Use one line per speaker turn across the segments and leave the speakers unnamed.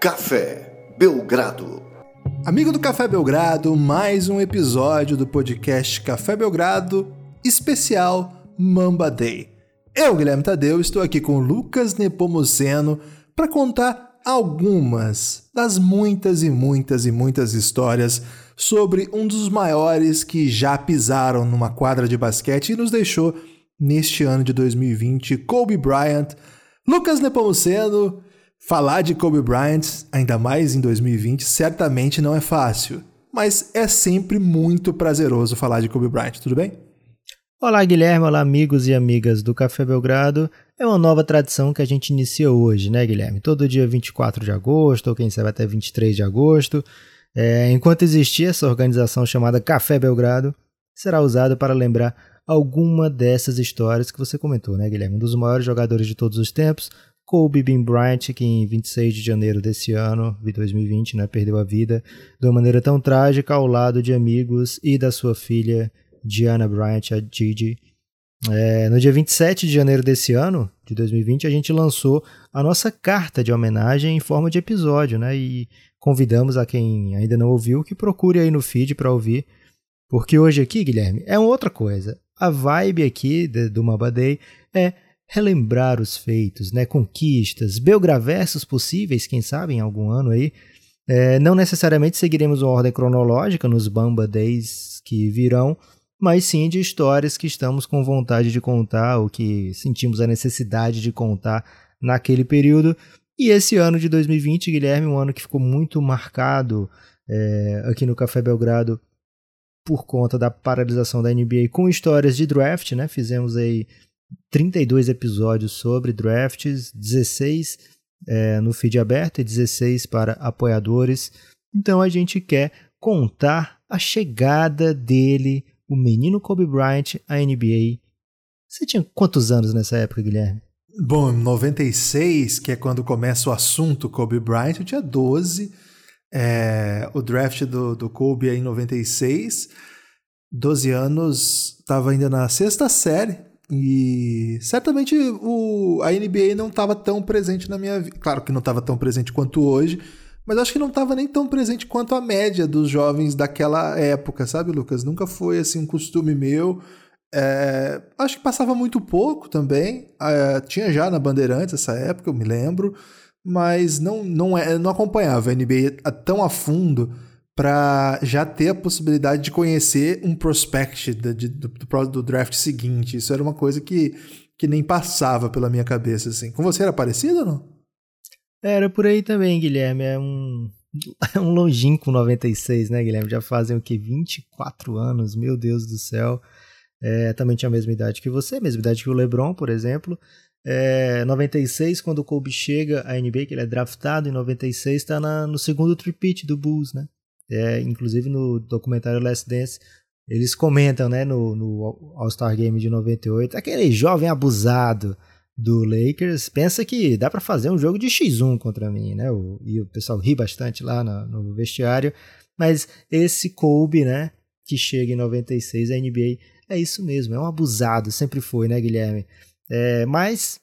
Café Belgrado.
Amigo do Café Belgrado, mais um episódio do podcast Café Belgrado, especial Mamba Day. Eu, Guilherme Tadeu, estou aqui com Lucas Nepomuceno para contar algumas das muitas e muitas e muitas histórias sobre um dos maiores que já pisaram numa quadra de basquete e nos deixou neste ano de 2020, Kobe Bryant. Lucas Nepomuceno, falar de Kobe Bryant, ainda mais em 2020, certamente não é fácil, mas é sempre muito prazeroso falar de Kobe Bryant, tudo bem?
Olá, Guilherme, olá, amigos e amigas do Café Belgrado. É uma nova tradição que a gente inicia hoje, né, Guilherme? Todo dia 24 de agosto, ou quem sabe até 23 de agosto. É, enquanto existir essa organização chamada Café Belgrado, será usado para lembrar alguma dessas histórias que você comentou, né, Guilherme? Um dos maiores jogadores de todos os tempos, Kobe Bean Bryant, que em 26 de janeiro desse ano, de 2020, né, perdeu a vida de uma maneira tão trágica ao lado de amigos e da sua filha Diana Bryant, a Gigi. É, no dia 27 de janeiro desse ano, de 2020, a gente lançou a nossa carta de homenagem em forma de episódio, né? E convidamos a quem ainda não ouviu que procure aí no feed para ouvir, porque hoje aqui, Guilherme, é outra coisa. A vibe aqui do Mamba Day é relembrar os feitos, né? Conquistas, belgraversos possíveis, quem sabe em algum ano aí. É, não necessariamente seguiremos uma ordem cronológica nos Bamba Days que virão, mas sim de histórias que estamos com vontade de contar ou que sentimos a necessidade de contar naquele período. E esse ano de 2020, Guilherme, um ano que ficou muito marcado é, aqui no Café Belgrado por conta da paralisação da NBA com histórias de draft, né? Fizemos aí 32 episódios sobre drafts, 16 é, no feed aberto e 16 para apoiadores. Então a gente quer contar a chegada dele o menino Kobe Bryant à NBA. Você tinha quantos anos nessa época, Guilherme?
Bom, em 96, que é quando começa o assunto Kobe Bryant, eu tinha 12. É, o draft do, do Kobe é em 96. 12 anos, estava ainda na sexta série. E certamente o, a NBA não estava tão presente na minha vida. Claro que não estava tão presente quanto hoje, mas acho que não estava nem tão presente quanto a média dos jovens daquela época, sabe, Lucas? Nunca foi assim um costume meu. É, acho que passava muito pouco também. É, tinha já na Bandeirantes essa época, eu me lembro, mas não, não, é, não acompanhava a NBA tão a fundo para já ter a possibilidade de conhecer um prospect do, do, do, draft seguinte. Isso era uma coisa que, que nem passava pela minha cabeça. Assim. Com você era parecido ou não?
Era por aí também, Guilherme. É um, é um longínquo 96, né, Guilherme? Já fazem o que? 24 anos, meu Deus do céu. É, também tinha a mesma idade que você, a mesma idade que o LeBron, por exemplo. É, 96, quando o Kobe chega à NBA, que ele é draftado em 96, está no segundo tripit do Bulls, né? É, inclusive no documentário Last Dance, eles comentam, né, no, no All-Star Game de 98, aquele jovem abusado, do Lakers, pensa que dá para fazer um jogo de X1 contra mim, né? O, e o pessoal ri bastante lá no, no, vestiário. Mas esse Kobe, né? Que chega em 96 a NBA, é isso mesmo, é um abusado, sempre foi, né, Guilherme? É, mas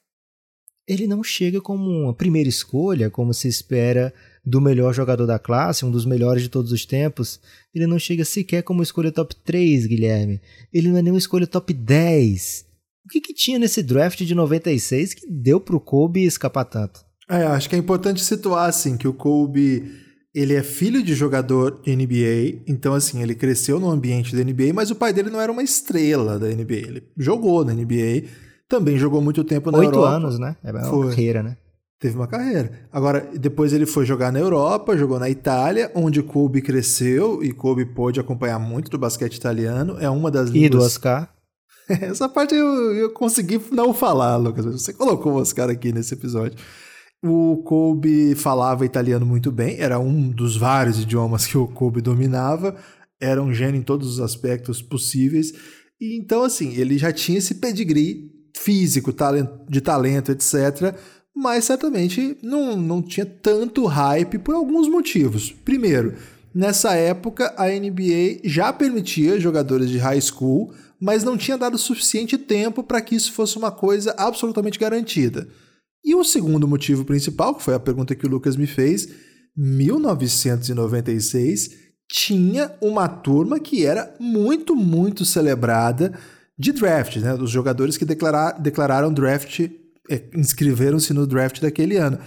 ele não chega como uma primeira escolha, como se espera do melhor jogador da classe, um dos melhores de todos os tempos. Ele não chega sequer como escolha top 3, Guilherme. Ele não é nem uma escolha top 10 o que, que tinha nesse draft de 96 que deu pro Kobe escapar tanto?
É, acho que é importante situar, assim, que o Kobe, ele é filho de jogador de NBA, então, assim, ele cresceu no ambiente da NBA, mas o pai dele não era uma estrela da NBA. Ele jogou na NBA, também jogou muito tempo na
Oito
Europa.
Oito anos, né? É uma foi. carreira, né?
Teve uma carreira. Agora, depois ele foi jogar na Europa, jogou na Itália, onde Kobe cresceu e Kobe pôde acompanhar muito do basquete italiano. É uma das
línguas... E do Oscar.
Essa parte eu, eu consegui não falar, Lucas. Você colocou o Oscar aqui nesse episódio. O Kobe falava italiano muito bem, era um dos vários idiomas que o Kobe dominava, era um gênio em todos os aspectos possíveis. E então, assim, ele já tinha esse pedigree físico, de talento, etc. Mas certamente não, não tinha tanto hype por alguns motivos. Primeiro, nessa época a NBA já permitia jogadores de high school mas não tinha dado suficiente tempo para que isso fosse uma coisa absolutamente garantida. E o segundo motivo principal, que foi a pergunta que o Lucas me fez, 1996 tinha uma turma que era muito, muito celebrada de draft, né? Dos jogadores que declarar, declararam draft, inscreveram-se no draft daquele ano.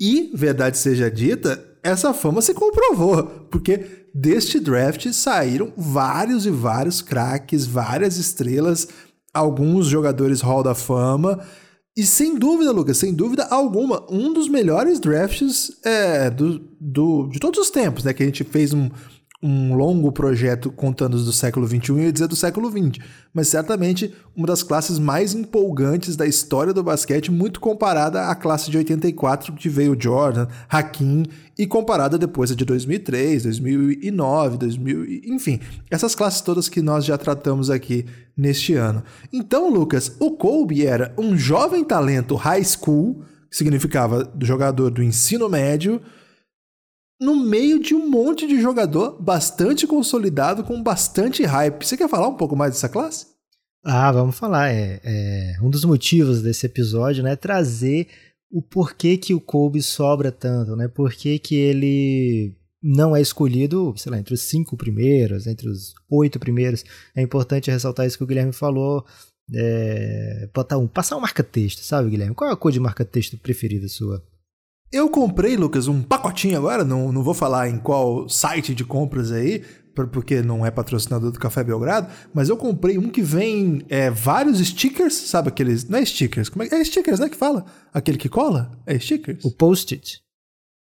E, verdade seja dita, essa fama se comprovou, porque deste draft saíram vários e vários craques, várias estrelas, alguns jogadores Hall da Fama. E sem dúvida, Lucas, sem dúvida alguma, um dos melhores drafts é, do, do, de todos os tempos, né? Que a gente fez um, um longo projeto contando do século XXI, e dizer do século XX, mas certamente uma das classes mais empolgantes da história do basquete, muito comparada à classe de 84 que veio Jordan, Hakim e comparada depois a de 2003, 2009, 2000, enfim, essas classes todas que nós já tratamos aqui neste ano. Então, Lucas, o Kobe era um jovem talento high school, que significava jogador do ensino médio, no meio de um monte de jogador bastante consolidado, com bastante hype. Você quer falar um pouco mais dessa classe?
Ah, vamos falar. É, é um dos motivos desse episódio, né? Trazer o porquê que o Kobe sobra tanto, né? Por que, que ele não é escolhido, sei lá, entre os cinco primeiros, entre os oito primeiros. É importante ressaltar isso que o Guilherme falou. É, botar um, passar um marca-texto, sabe, Guilherme? Qual é a cor de marca-texto preferida sua?
Eu comprei, Lucas, um pacotinho agora, não, não vou falar em qual site de compras aí, porque não é patrocinador do Café Belgrado, mas eu comprei um que vem é, vários stickers, sabe aqueles. Não é stickers, como é, é stickers, né? Que fala? Aquele que cola? É stickers?
O post-it.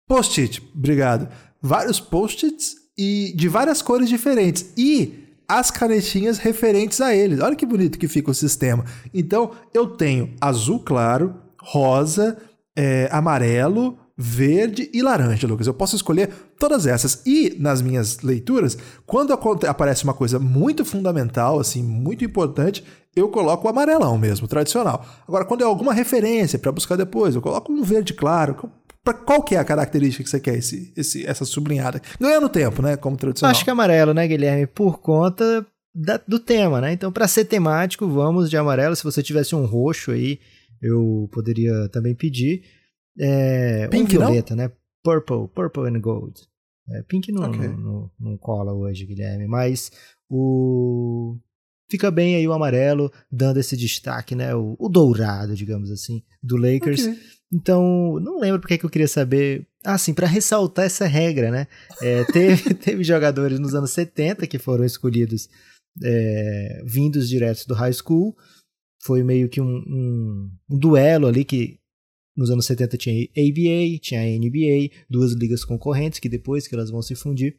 Post-it, obrigado. Vários post-its e de várias cores diferentes. E as canetinhas referentes a eles. Olha que bonito que fica o sistema. Então, eu tenho azul claro, rosa, é, amarelo, verde e laranja, Lucas. Eu posso escolher todas essas. E nas minhas leituras, quando aparece uma coisa muito fundamental, assim, muito importante, eu coloco o amarelão mesmo, tradicional. Agora, quando é alguma referência para buscar depois, eu coloco um verde claro. Pra qual que é a característica que você quer, esse, esse, essa sublinhada? Ganhando tempo, né? Como tradicional.
Acho que é amarelo, né, Guilherme? Por conta da, do tema, né? Então, para ser temático, vamos de amarelo. Se você tivesse um roxo aí, eu poderia também pedir. É, Pink, um violeta, não? né? Purple, purple and gold. É, pink não, okay. não, não, não, cola hoje, Guilherme, mas o fica bem aí o amarelo, dando esse destaque, né? O, o dourado, digamos assim, do Lakers. Okay. Então, não lembro porque que eu queria saber. Ah, sim, para ressaltar essa regra, né? É, teve, teve jogadores nos anos 70 que foram escolhidos é, vindos diretos do high school foi meio que um, um, um, duelo ali que nos anos 70 tinha ABA, tinha a NBA, duas ligas concorrentes que depois que elas vão se fundir.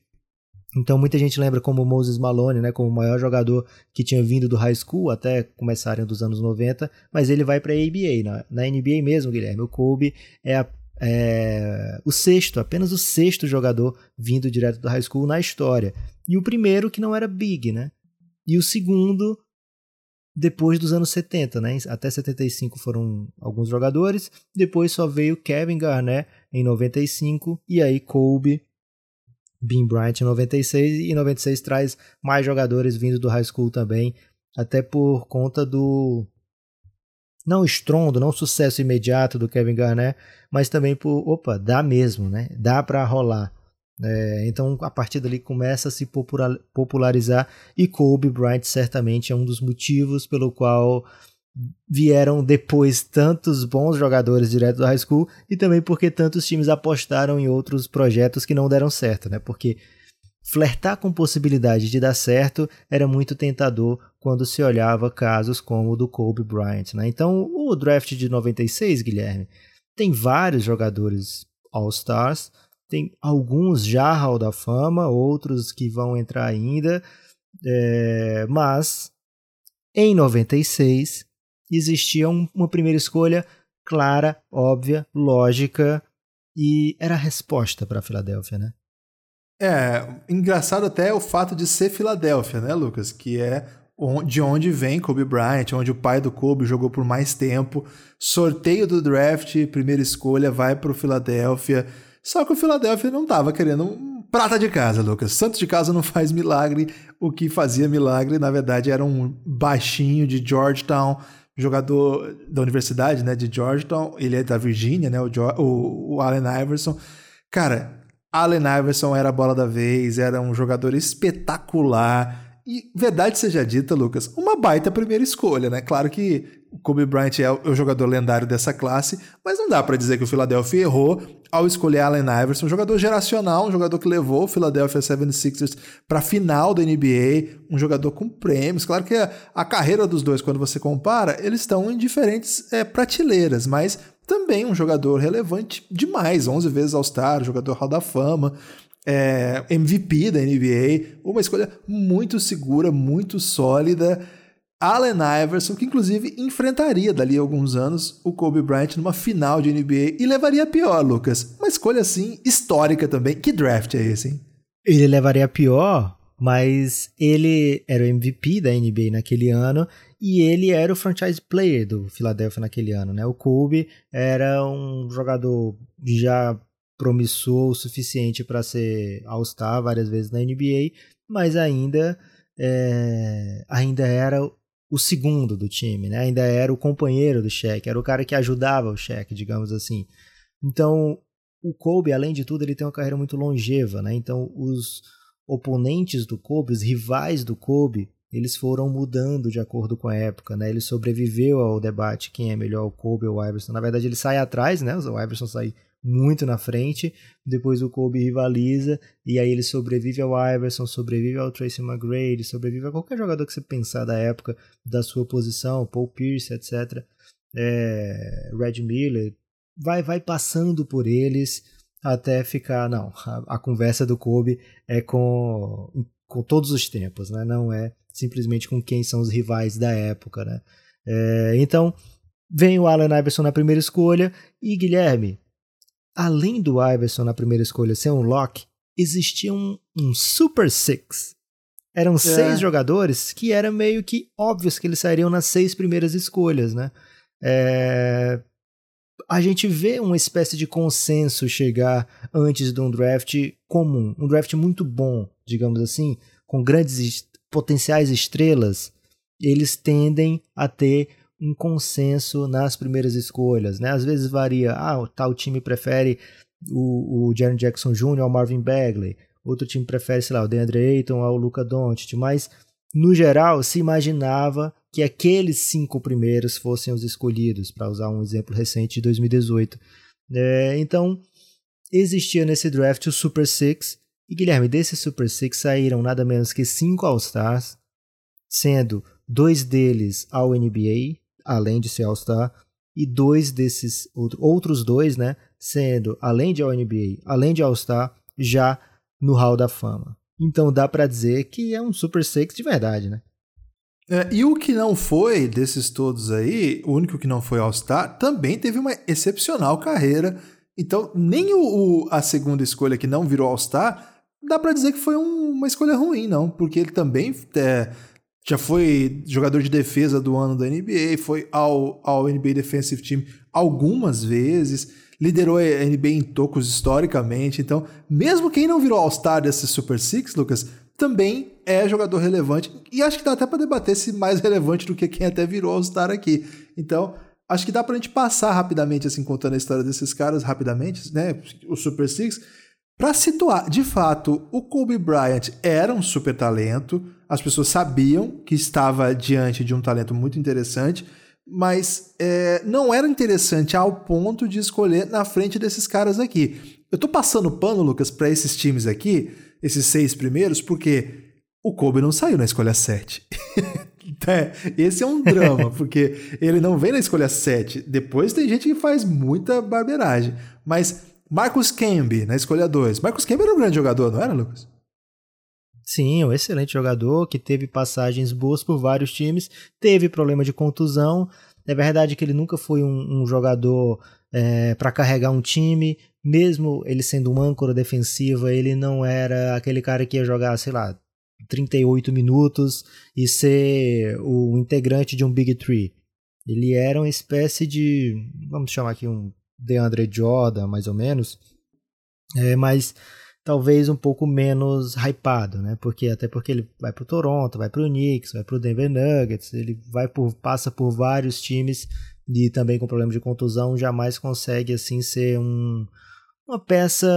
Então muita gente lembra como Moses Malone, né, como o maior jogador que tinha vindo do high school até começarem dos anos 90, mas ele vai para a ABA. Na, na NBA mesmo, Guilherme, o Kobe é, a, é o sexto, apenas o sexto jogador vindo direto do high school na história. E o primeiro que não era big, né? E o segundo depois dos anos 70, né? Até 75 foram alguns jogadores, depois só veio Kevin Garnett em 95 e aí Kobe, Bean Bryant em 96 e 96 traz mais jogadores vindo do high school também, até por conta do não estrondo, não sucesso imediato do Kevin Garnett, mas também por, opa, dá mesmo, né? Dá para rolar. É, então, a partir dali começa a se popularizar e Kobe Bryant certamente é um dos motivos pelo qual vieram depois tantos bons jogadores direto do high school e também porque tantos times apostaram em outros projetos que não deram certo, né? Porque flertar com possibilidade de dar certo era muito tentador quando se olhava casos como o do Kobe Bryant, né? Então, o draft de 96, Guilherme, tem vários jogadores All-Stars, tem alguns já Hall da Fama, outros que vão entrar ainda, é, mas em 96 existia um, uma primeira escolha clara, óbvia, lógica e era a resposta para a Filadélfia, né?
É, engraçado até o fato de ser Filadélfia, né, Lucas? Que é de onde vem Kobe Bryant, onde o pai do Kobe jogou por mais tempo. Sorteio do draft, primeira escolha, vai para o Filadélfia. Só que o Philadelphia não estava querendo um prata de casa, Lucas. Santos de casa não faz milagre. O que fazia milagre, na verdade, era um baixinho de Georgetown, jogador da universidade, né, de Georgetown. Ele é da Virgínia, né, o, o, o Allen Iverson. Cara, Allen Iverson era a bola da vez, era um jogador espetacular. E verdade seja dita, Lucas, uma baita primeira escolha, né? Claro que Kobe Bryant é o jogador lendário dessa classe, mas não dá para dizer que o Philadelphia errou ao escolher Allen Iverson, um jogador geracional, um jogador que levou o Philadelphia 76ers para a final da NBA, um jogador com prêmios. Claro que a, a, carreira dos dois, quando você compara, eles estão em diferentes é, prateleiras, mas também um jogador relevante demais, 11 vezes All-Star, jogador Hall da Fama, é, MVP da NBA, uma escolha muito segura, muito sólida. Allen Iverson, que inclusive enfrentaria dali a alguns anos o Kobe Bryant numa final de NBA e levaria a pior, Lucas. Uma escolha assim histórica também. Que draft é esse, hein?
Ele levaria a pior, mas ele era o MVP da NBA naquele ano e ele era o franchise player do Philadelphia naquele ano, né? O Kobe era um jogador já promissor o suficiente para ser All-Star várias vezes na NBA, mas ainda é, ainda era o segundo do time, né? Ainda era o companheiro do Shaq, era o cara que ajudava o Shaq, digamos assim. Então, o Kobe, além de tudo, ele tem uma carreira muito longeva, né? Então, os oponentes do Kobe, os rivais do Kobe, eles foram mudando de acordo com a época, né? Ele sobreviveu ao debate quem é melhor, o Kobe ou o Iverson. Na verdade, ele sai atrás, né? O Iverson sai muito na frente. Depois o Kobe rivaliza e aí ele sobrevive ao Iverson, sobrevive ao Tracy McGrady, sobrevive a qualquer jogador que você pensar da época, da sua posição, Paul Pierce, etc. É, Red Miller, vai, vai passando por eles até ficar. Não, a, a conversa do Kobe é com, com todos os tempos, né? não é simplesmente com quem são os rivais da época. Né? É, então, vem o Allen Iverson na primeira escolha e Guilherme, além do Iverson na primeira escolha ser um lock, existia um, um Super Six. Eram é. seis jogadores que era meio que óbvios que eles sairiam nas seis primeiras escolhas, né? É... A gente vê uma espécie de consenso chegar antes de um draft comum, um draft muito bom, digamos assim, com grandes potenciais estrelas, eles tendem a ter um consenso nas primeiras escolhas, né? Às vezes varia, ah, tal time prefere o, o Jaron Jackson Jr. ao Marvin Bagley, outro time prefere, sei lá, o DeAndre Ayton ao Luca Doncic, mas no geral se imaginava que aqueles cinco primeiros fossem os escolhidos, para usar um exemplo recente de 2018. É, então, existia nesse draft o Super Six, e Guilherme, desses Super Six saíram nada menos que cinco All-Stars, sendo dois deles ao NBA, além de ser All-Star, e dois desses outro, outros dois, né, sendo além de All-NBA, além de All-Star, já no Hall da Fama. Então dá para dizer que é um Super Six de verdade, né?
É, e o que não foi desses todos aí, o único que não foi All-Star, também teve uma excepcional carreira. Então, nem o, o a segunda escolha que não virou All-Star, dá para dizer que foi um, uma escolha ruim, não, porque ele também é, já foi jogador de defesa do ano da NBA, foi ao, ao NBA Defensive Team algumas vezes, liderou a NBA em tocos historicamente. Então, mesmo quem não virou All-Star desse Super Six, Lucas, também é jogador relevante. E acho que dá até para debater se mais relevante do que quem até virou All-Star aqui. Então, acho que dá pra gente passar rapidamente, assim, contando a história desses caras, rapidamente, né? O Super Six. Para situar, de fato, o Kobe Bryant era um super talento, as pessoas sabiam que estava diante de um talento muito interessante, mas é, não era interessante ao ponto de escolher na frente desses caras aqui. Eu tô passando pano, Lucas, para esses times aqui, esses seis primeiros, porque o Kobe não saiu na escolha 7. é, esse é um drama, porque ele não vem na escolha 7. Depois tem gente que faz muita barbeiragem. Mas Marcus Camby, na escolha 2. Marcus Camby era um grande jogador, não era, Lucas?
Sim, um excelente jogador que teve passagens boas por vários times, teve problema de contusão. É verdade que ele nunca foi um, um jogador é, para carregar um time, mesmo ele sendo um âncora defensiva, ele não era aquele cara que ia jogar, sei lá, 38 minutos e ser o integrante de um Big Three. Ele era uma espécie de, vamos chamar aqui um DeAndre Jordan, mais ou menos, é, mas talvez um pouco menos hypado, né? Porque até porque ele vai para o Toronto, vai para o Knicks, vai para o Denver Nuggets, ele vai por passa por vários times e também com problema de contusão jamais consegue assim ser um, uma peça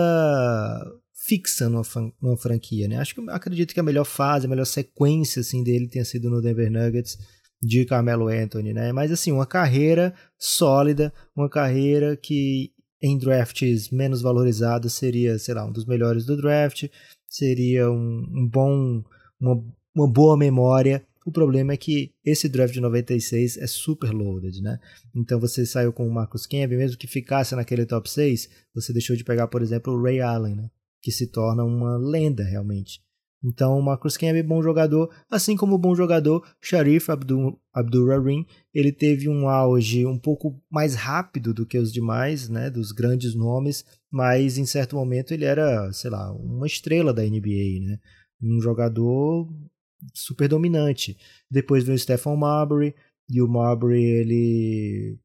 fixa numa, numa franquia, né? Acho que acredito que a melhor fase, a melhor sequência assim dele tenha sido no Denver Nuggets de Carmelo Anthony, né? Mas assim, uma carreira sólida, uma carreira que em drafts menos valorizados seria, sei lá, um dos melhores do draft, seria um, um bom, uma, uma boa memória. O problema é que esse draft de 96 é super loaded, né? Então você saiu com o Marcus Camby, mesmo que ficasse naquele top 6, você deixou de pegar, por exemplo, o Ray Allen, né? Que se torna uma lenda realmente. Então, o Marcus Camby é bom jogador, assim como o bom jogador Sharif Abdul, Abdul Rahim, ele teve um auge um pouco mais rápido do que os demais, né, dos grandes nomes, mas em certo momento ele era, sei lá, uma estrela da NBA, né, um jogador super dominante. Depois veio o Stephen Marbury, e o Marbury ele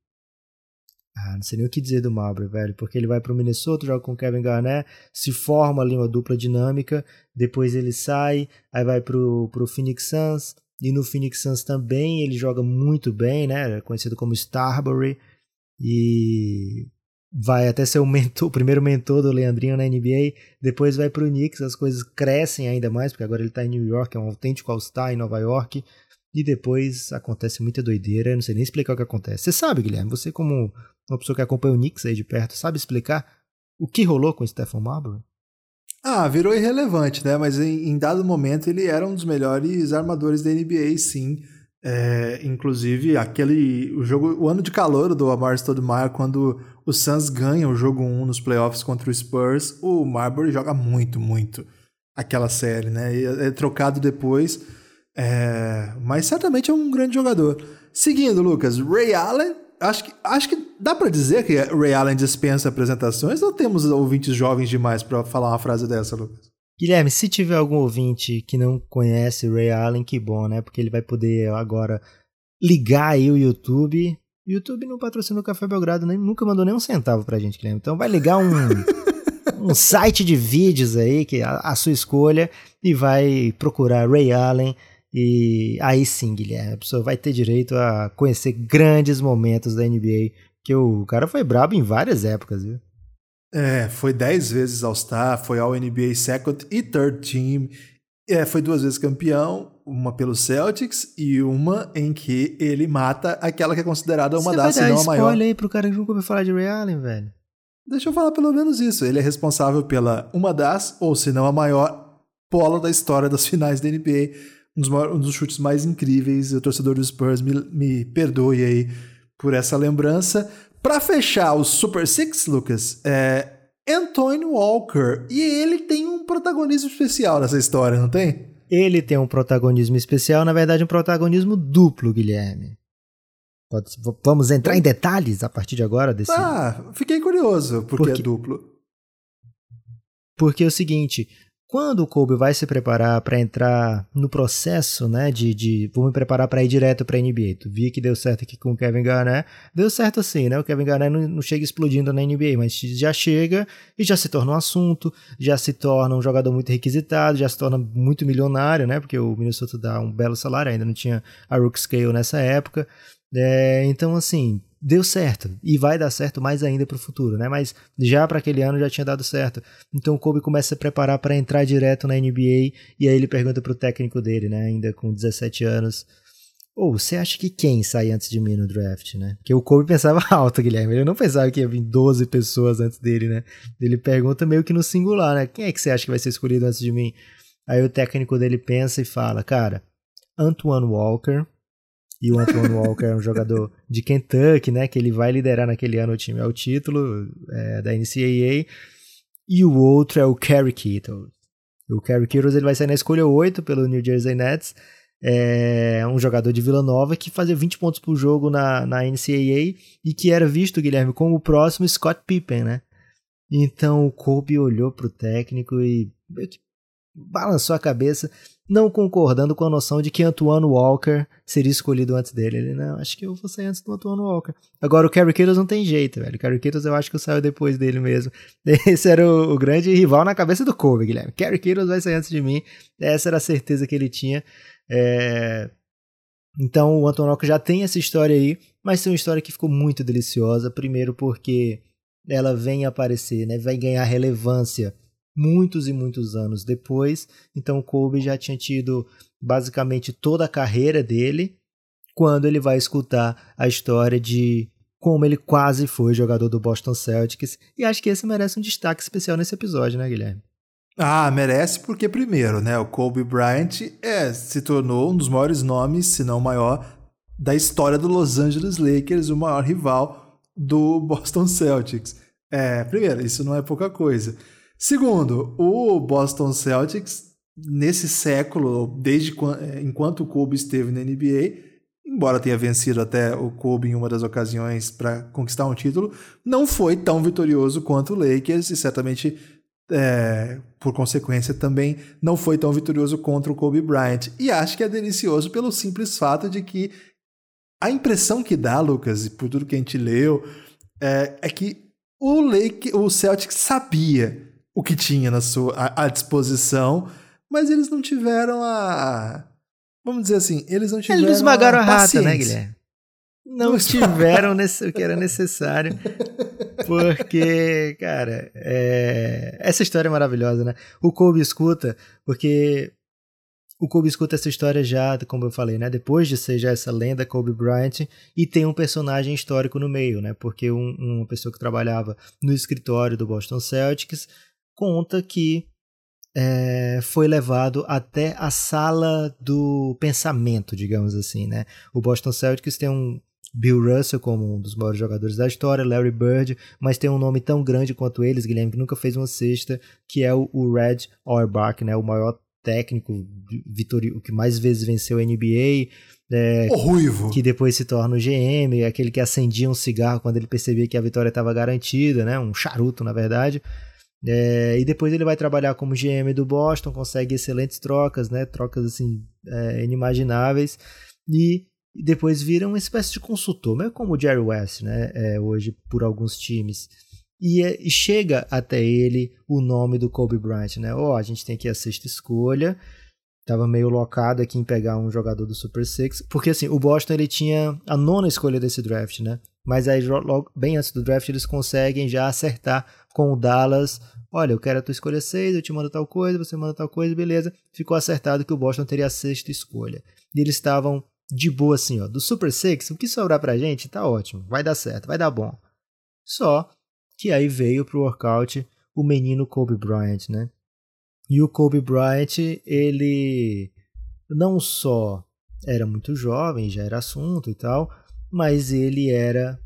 ah, não sei nem o que dizer do Marbury, velho, porque ele vai para o Minnesota, joga com o Kevin Garnett, se forma ali uma dupla dinâmica, depois ele sai, aí vai pro, pro Phoenix Suns, e no Phoenix Suns também ele joga muito bem, né, é conhecido como Starbury, e vai até ser o, mentor, o primeiro mentor do Leandrinho na NBA, depois vai pro Knicks, as coisas crescem ainda mais, porque agora ele está em New York, é um autêntico All-Star em Nova York, e depois acontece muita doideira, eu não sei nem explicar o que acontece. Você sabe, Guilherme, você como uma pessoa que acompanha o Knicks aí de perto, sabe explicar o que rolou com o Stephen Marbury?
Ah, virou irrelevante, né? Mas em, em, dado momento ele era um dos melhores armadores da NBA, sim. É, inclusive, aquele o jogo, o ano de calor do Amar Stoudemire, quando o Suns ganha o jogo 1 nos playoffs contra o Spurs, o Marbury joga muito, muito aquela série, né? E é, é trocado depois, é, mas certamente é um grande jogador. Seguindo, Lucas, Ray Allen acho que, acho que dá para dizer que Ray Allen dispensa apresentações ou temos ouvintes jovens demais para falar uma frase dessa, Lucas?
Guilherme, se tiver algum ouvinte que não conhece Ray Allen, que bom, né? Porque ele vai poder agora ligar aí o YouTube. O YouTube não patrocinou o Café Belgrado, nem, nunca mandou nem um centavo pra gente, Guilherme. Então vai ligar um, um site de vídeos aí, que é a, a sua escolha, e vai procurar Ray Allen e aí sim, Guilherme, a pessoa vai ter direito a conhecer grandes momentos da NBA, que o cara foi brabo em várias épocas, viu?
É, foi 10 vezes All-Star, foi ao NBA Second e Third Team, é, foi duas vezes campeão, uma pelo Celtics e uma em que ele mata aquela que é considerada uma Você das, se não a maior.
Olha aí pro cara que nunca ouviu falar de Ray Allen, velho.
Deixa eu falar pelo menos isso. Ele é responsável pela uma das, ou se não a maior, polo da história das finais da NBA um dos, maiores, um dos chutes mais incríveis. O torcedor do Spurs me, me perdoe aí por essa lembrança. Para fechar o Super Six, Lucas, é Anthony Walker. E ele tem um protagonismo especial nessa história, não tem?
Ele tem um protagonismo especial, na verdade, um protagonismo duplo, Guilherme. Pode, vamos entrar em detalhes a partir de agora desse.
Ah, fiquei curioso, porque, porque é duplo.
Porque é o seguinte, quando o Kobe vai se preparar para entrar no processo, né, de, de vou me preparar para ir direto para NBA, tu vi que deu certo aqui com o Kevin Garnett, deu certo assim, né, o Kevin Garnett não, não chega explodindo na NBA, mas já chega e já se torna um assunto, já se torna um jogador muito requisitado, já se torna muito milionário, né, porque o Minnesota dá um belo salário, ainda não tinha a Rook Scale nessa época, é, então assim, deu certo e vai dar certo mais ainda para o futuro, né? Mas já para aquele ano já tinha dado certo. Então o Kobe começa a preparar para entrar direto na NBA e aí ele pergunta pro técnico dele, né, ainda com 17 anos, ou oh, você acha que quem sai antes de mim no draft, né? Porque o Kobe pensava alto, Guilherme. Ele não pensava que ia vir 12 pessoas antes dele, né? Ele pergunta meio que no singular, né? Quem é que você acha que vai ser escolhido antes de mim? Aí o técnico dele pensa e fala, cara, Antoine Walker, e o Antoine Walker é um jogador de Kentucky, né? Que ele vai liderar naquele ano o time ao título é, da NCAA. E o outro é o Kerry Kittles. O Kerry Kittles ele vai sair na escolha 8 pelo New Jersey Nets. É um jogador de Vila Nova que fazia 20 pontos por jogo na, na NCAA e que era visto, Guilherme, como o próximo Scott Pippen, né? Então o Kobe olhou pro técnico e balançou a cabeça não concordando com a noção de que Antoine Walker seria escolhido antes dele. Ele, não, acho que eu vou sair antes do Antoine Walker. Agora, o Kerry Kittles não tem jeito, velho. O Kerry Kittles eu acho que eu depois dele mesmo. Esse era o, o, grande rival na cabeça do Kobe, Guilherme. Kerry Kittles vai sair antes de mim. Essa era a certeza que ele tinha. É... Então, o Antoine Walker já tem essa história aí, mas é uma história que ficou muito deliciosa. Primeiro porque ela vem aparecer, né? Vai ganhar relevância muitos e muitos anos depois. Então o Kobe já tinha tido basicamente toda a carreira dele quando ele vai escutar a história de como ele quase foi jogador do Boston Celtics. E acho que esse merece um destaque especial nesse episódio, né, Guilherme?
Ah, merece porque primeiro, né, o Kobe Bryant é, se tornou um dos maiores nomes, se não o maior, da história do Los Angeles Lakers, o maior rival do Boston Celtics. É, primeiro, isso não é pouca coisa. Segundo, o Boston Celtics nesse século, desde é, enquanto o Kobe esteve na NBA, embora tenha vencido até o Kobe em uma das ocasiões para conquistar um título, não foi tão vitorioso quanto o Lakers e certamente é, por consequência, também não foi tão vitorioso contra o Kobe Bryant. E acho que é delicioso pelo simples fato de que a impressão que dá, Lucas, e por tudo que a gente leu, é, é que o Lake, o Celtic sabia o que tinha na sua à, à disposição, mas eles não tiveram a vamos dizer assim, eles não tiveram
eles não esmagaram a, a rata, né, Guilherme? Não tiveram o que era necessário. Porque, cara, é... essa história é maravilhosa, né? O Kobe escuta, porque o Kobe escuta essa história já, como eu falei, né? Depois de ser já essa lenda Kobe Bryant, e tem um personagem histórico no meio, né? Porque um, uma pessoa que trabalhava no escritório do Boston Celtics conta que é, foi levado até a sala do pensamento, digamos assim, né? O Boston Celtics tem um, Bill Russell como um dos maiores jogadores da história, Larry Bird, mas tem um nome tão grande quanto eles, Guilherme, que nunca fez uma cesta, que é o, o Red Auerbach, né, o maior técnico vitorioso, que mais vezes venceu a NBA, é,
o ruivo.
que depois se torna o GM, aquele que acendia um cigarro quando ele percebia que a vitória estava garantida, né, um charuto na verdade. É, e depois ele vai trabalhar como GM do Boston, consegue excelentes trocas, né, trocas assim é, inimagináveis e depois vira uma espécie de consultor, meio como o Jerry West, né, é, hoje por alguns times. E, é, e, chega até ele o nome do Kobe Bryant, né? Ó, oh, a gente tem aqui a sexta escolha. Tava meio locado aqui em pegar um jogador do Super Six, porque assim, o Boston ele tinha a nona escolha desse draft, né? Mas aí logo bem antes do draft eles conseguem já acertar com o Dallas. Olha, eu quero a tua escolha 6, eu te mando tal coisa, você manda tal coisa, beleza. Ficou acertado que o Boston teria a sexta escolha. E eles estavam de boa assim, ó, do Super Six, o que sobrar pra gente tá ótimo, vai dar certo, vai dar bom. Só que aí veio pro workout o menino Kobe Bryant, né? E o Kobe Bryant, ele não só era muito jovem, já era assunto e tal, mas ele era,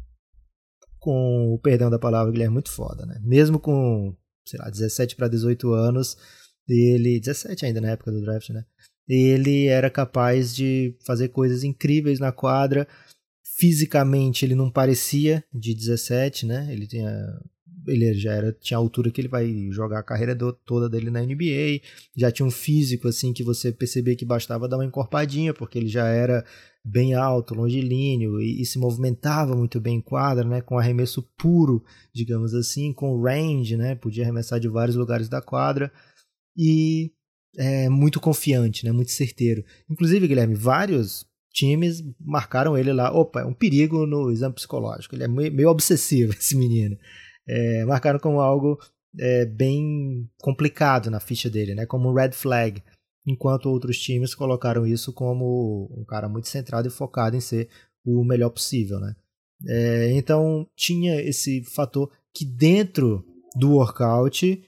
com o perdão da palavra, ele é muito foda, né? Mesmo com, sei lá, 17 para 18 anos, ele, 17 ainda na época do draft, né? ele era capaz de fazer coisas incríveis na quadra. Fisicamente ele não parecia de 17, né? Ele tinha ele já era tinha a altura que ele vai jogar a carreira do, toda dele na NBA, já tinha um físico assim que você percebia que bastava dar uma encorpadinha, porque ele já era bem alto, longilíneo e, e se movimentava muito bem em quadra, né, com arremesso puro, digamos assim, com range, né, podia arremessar de vários lugares da quadra. E é, muito confiante, né? Muito certeiro. Inclusive, Guilherme, vários times marcaram ele lá. Opa, é um perigo no exame psicológico. Ele é meio, obsessivo, esse menino. É, marcaram como algo é, bem complicado na ficha dele, né? Como um red flag. Enquanto outros times colocaram isso como um cara muito centrado e focado em ser o melhor possível, né? É, então tinha esse fator que dentro do workout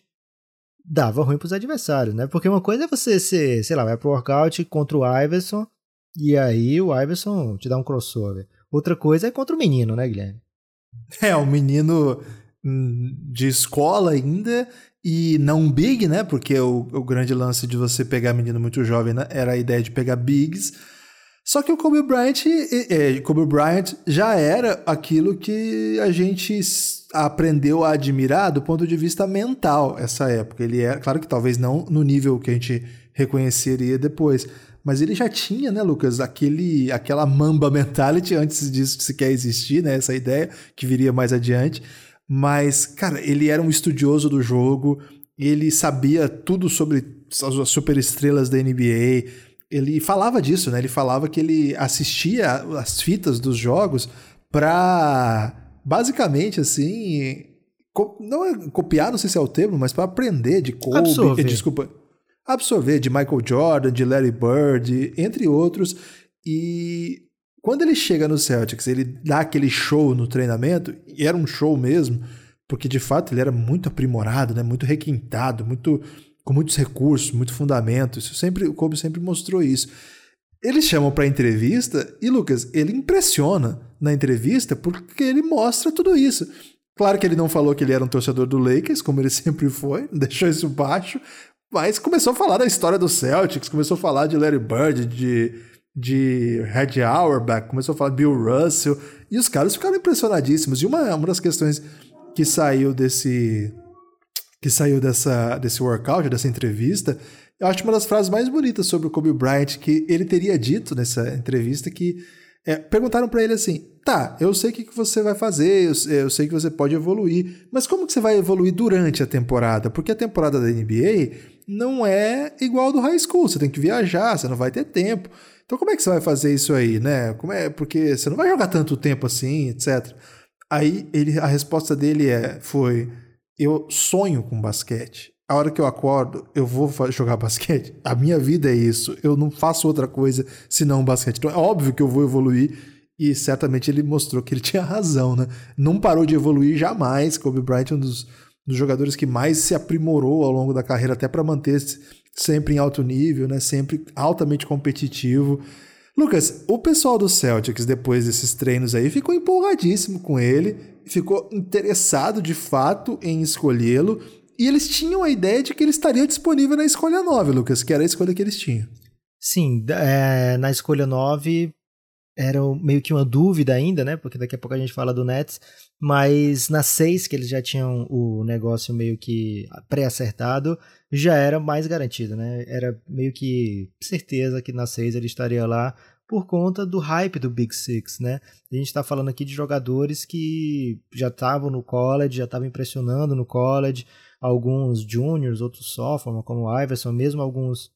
dava ruim pros adversários, né? Porque uma coisa é você ser, sei lá, vai pro workout contra o Iverson e aí o Iverson te dá um crossover. Outra coisa é contra o menino, né, Guilherme?
É, um menino de escola ainda e não big, né? Porque o, o grande lance de você pegar menino muito jovem né? era a ideia de pegar bigs. Só que o Kobe Bryant, é, Kobe Bryant já era aquilo que a gente aprendeu a admirar do ponto de vista mental essa época. Ele era, claro que talvez não no nível que a gente reconheceria depois, mas ele já tinha, né, Lucas, aquele, aquela mamba mentality antes disso sequer existir, né, essa ideia que viria mais adiante. Mas, cara, ele era um estudioso do jogo, ele sabia tudo sobre as superestrelas da NBA, ele falava disso, né? Ele falava que ele assistia as fitas dos jogos para basicamente assim não é copiar, não sei se é o termo, mas para aprender de Kobe, absorver. desculpa, absorver de Michael Jordan, de Larry Bird, entre outros. E quando ele chega no Celtics, ele dá aquele show no treinamento, e era um show mesmo, porque de fato ele era muito aprimorado, né? muito requintado, muito com muitos recursos, muito fundamento. Isso sempre o Kobe sempre mostrou isso. Eles chamam para entrevista e Lucas, ele impressiona na entrevista porque ele mostra tudo isso. Claro que ele não falou que ele era um torcedor do Lakers, como ele sempre foi, deixou isso baixo, mas começou a falar da história do Celtics, começou a falar de Larry Bird, de, de Red Auerbach, começou a falar Bill Russell, e os caras ficaram impressionadíssimos. E uma, uma das questões que saiu desse que saiu dessa, desse workout, dessa entrevista, eu acho uma das frases mais bonitas sobre o Kobe Bryant, que ele teria dito nessa entrevista que é, perguntaram para ele assim: tá, eu sei o que, que você vai fazer, eu, eu, sei que você pode evoluir, mas como que você vai evoluir durante a temporada? Porque a temporada da NBA não é igual do high school, você tem que viajar, você não vai ter tempo. Então como é que você vai fazer isso aí, né? Como é, porque você não vai jogar tanto tempo assim, etc. Aí ele, a resposta dele é, foi: eu sonho com basquete a hora que eu acordo, eu vou jogar basquete. A minha vida é isso. Eu não faço outra coisa senão basquete. Então é óbvio que eu vou evoluir. E certamente ele mostrou que ele tinha razão, né? Não parou de evoluir jamais. Kobe Bryant é um dos, dos jogadores que mais se aprimorou ao longo da carreira, até para manter-se sempre em alto nível, né? Sempre altamente competitivo. Lucas, o pessoal do Celtics, depois desses treinos aí, ficou empolgadíssimo com ele, ficou interessado de fato em escolhê-lo e eles tinham a ideia de que ele estaria disponível na escolha 9, Lucas, que era a escolha que eles tinham.
Sim, é, na escolha 9 era meio que uma dúvida ainda, né? Porque daqui a pouco a gente fala do Nets. Mas na 6, que eles já tinham o negócio meio que pré-acertado, já era mais garantido, né? Era meio que certeza que na 6 ele estaria lá por conta do hype do Big Six, né? A gente está falando aqui de jogadores que já estavam no college, já estavam impressionando no college, alguns juniors, outros sophomores, como o Iverson, mesmo alguns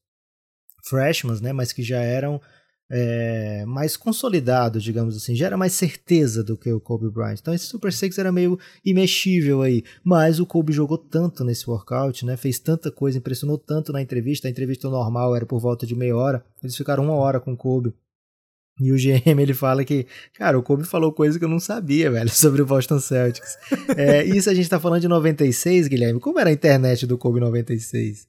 freshmen, né, mas que já eram é, mais consolidados, digamos assim, já era mais certeza do que o Kobe Bryant. Então esse Super Six era meio imexível aí, mas o Kobe jogou tanto nesse workout, né, fez tanta coisa, impressionou tanto na entrevista, a entrevista normal era por volta de meia hora, eles ficaram uma hora com o Kobe e o GM ele fala que, cara, o Kobe falou coisa que eu não sabia, velho, sobre o Boston Celtics. é, isso a gente tá falando de 96, Guilherme. Como era a internet do Kobe 96?